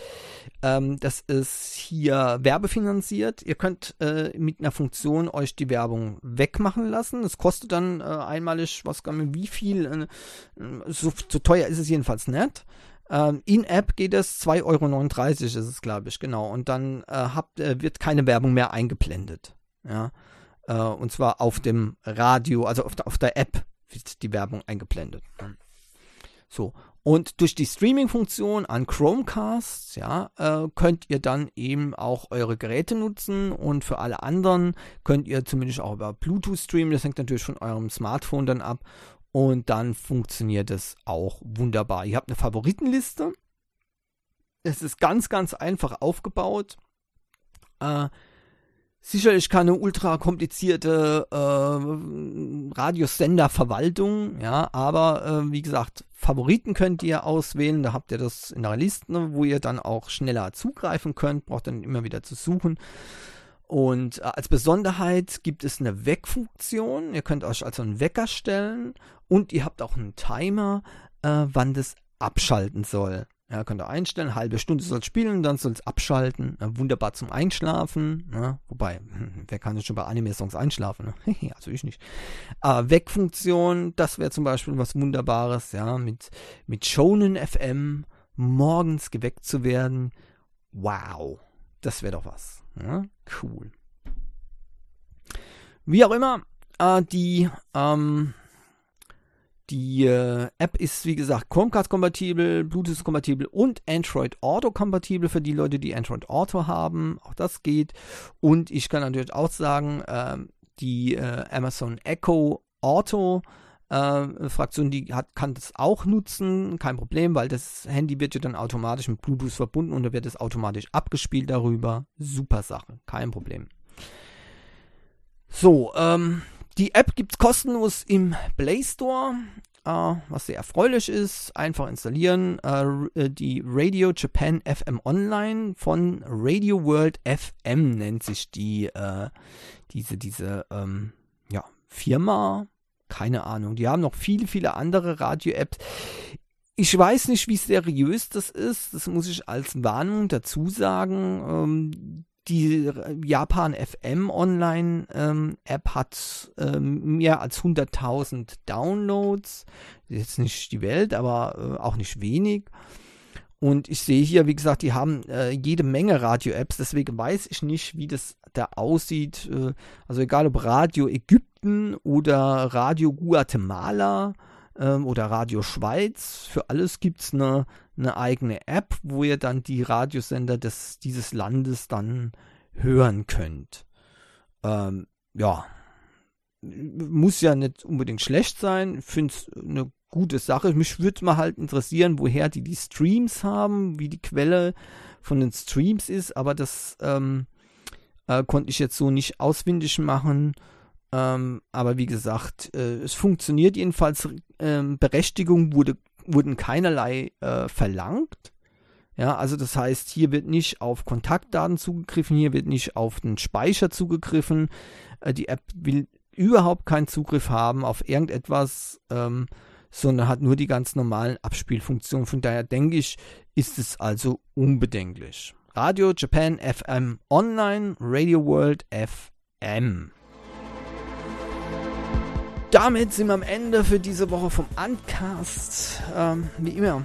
Ähm, das ist hier werbefinanziert. Ihr könnt äh, mit einer Funktion euch die Werbung wegmachen lassen. Es kostet dann äh, einmalig, was gar nicht, wie viel, äh, so, so, teuer ist es jedenfalls nicht. Ähm, In-App geht es 2,39 Euro ist es, glaube ich, genau. Und dann äh, habt, äh, wird keine Werbung mehr eingeblendet. Ja. Äh, und zwar auf dem Radio, also auf der, auf der App wird die Werbung eingeblendet. So. Und durch die Streaming-Funktion an Chromecasts, ja, äh, könnt ihr dann eben auch eure Geräte nutzen und für alle anderen könnt ihr zumindest auch über Bluetooth streamen. Das hängt natürlich von eurem Smartphone dann ab und dann funktioniert es auch wunderbar. Ihr habt eine Favoritenliste. Es ist ganz, ganz einfach aufgebaut. Äh, sicherlich keine ultra komplizierte äh, Radiosenderverwaltung, ja, aber äh, wie gesagt, Favoriten könnt ihr auswählen, da habt ihr das in der Liste, wo ihr dann auch schneller zugreifen könnt, braucht dann immer wieder zu suchen. Und äh, als Besonderheit gibt es eine Weckfunktion. Ihr könnt euch also einen Wecker stellen und ihr habt auch einen Timer, äh, wann das abschalten soll. Ja, könnt ihr einstellen, halbe Stunde soll spielen, dann soll es abschalten. Äh, wunderbar zum Einschlafen. Ne? Wobei, wer kann denn schon bei Anime-Songs einschlafen? Ne? also ich nicht. Äh, Weckfunktion, das wäre zum Beispiel was Wunderbares, ja, mit, mit Shonen FM morgens geweckt zu werden. Wow, das wäre doch was. Ja, cool. Wie auch immer, äh, die, ähm, die äh, App ist, wie gesagt, Chromecast-kompatibel, Bluetooth-kompatibel und Android Auto-kompatibel für die Leute, die Android Auto haben. Auch das geht. Und ich kann natürlich auch sagen, äh, die äh, Amazon Echo Auto äh, Fraktion, die hat, kann das auch nutzen, kein Problem, weil das Handy wird ja dann automatisch mit Bluetooth verbunden und da wird es automatisch abgespielt darüber. Super Sache, kein Problem. So, ähm, die App gibt es kostenlos im Play Store, äh, was sehr erfreulich ist. Einfach installieren. Äh, äh die Radio Japan FM Online von Radio World FM nennt sich die, äh, diese, diese, ähm, ja, Firma keine Ahnung. Die haben noch viele, viele andere Radio-Apps. Ich weiß nicht, wie seriös das ist. Das muss ich als Warnung dazu sagen. Ähm, die Japan FM Online ähm, App hat ähm, mehr als 100.000 Downloads. Jetzt nicht die Welt, aber äh, auch nicht wenig. Und ich sehe hier, wie gesagt, die haben äh, jede Menge Radio-Apps, deswegen weiß ich nicht, wie das da aussieht. Äh, also egal ob Radio Ägypten oder Radio Guatemala ähm, oder Radio Schweiz, für alles gibt es eine, eine eigene App, wo ihr dann die Radiosender des, dieses Landes dann hören könnt. Ähm, ja, muss ja nicht unbedingt schlecht sein. Finde es eine gute Sache. Mich würde mal halt interessieren, woher die die Streams haben, wie die Quelle von den Streams ist, aber das ähm, äh, konnte ich jetzt so nicht auswendig machen. Ähm, aber wie gesagt, äh, es funktioniert jedenfalls. Ähm, Berechtigung wurde, wurden keinerlei äh, verlangt. Ja, also das heißt, hier wird nicht auf Kontaktdaten zugegriffen, hier wird nicht auf den Speicher zugegriffen. Äh, die App will überhaupt keinen Zugriff haben auf irgendetwas. Ähm, sondern hat nur die ganz normalen Abspielfunktionen. Von daher denke ich, ist es also unbedenklich. Radio Japan FM Online, Radio World FM. Damit sind wir am Ende für diese Woche vom Uncast. Ähm, wie immer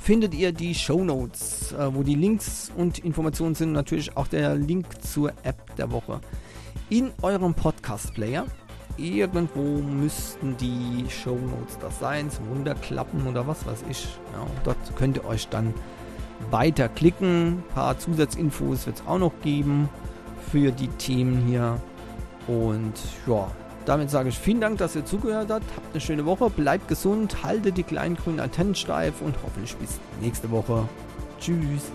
findet ihr die Show Notes, äh, wo die Links und Informationen sind. Natürlich auch der Link zur App der Woche in eurem Podcast-Player irgendwo müssten die Show Notes das sein, zum Runterklappen oder was weiß ich. Ja, dort könnt ihr euch dann weiter klicken. Ein paar Zusatzinfos wird es auch noch geben für die Themen hier. Und ja, damit sage ich vielen Dank, dass ihr zugehört habt. Habt eine schöne Woche, bleibt gesund, haltet die kleinen grünen Antennen steif und hoffentlich bis nächste Woche. Tschüss.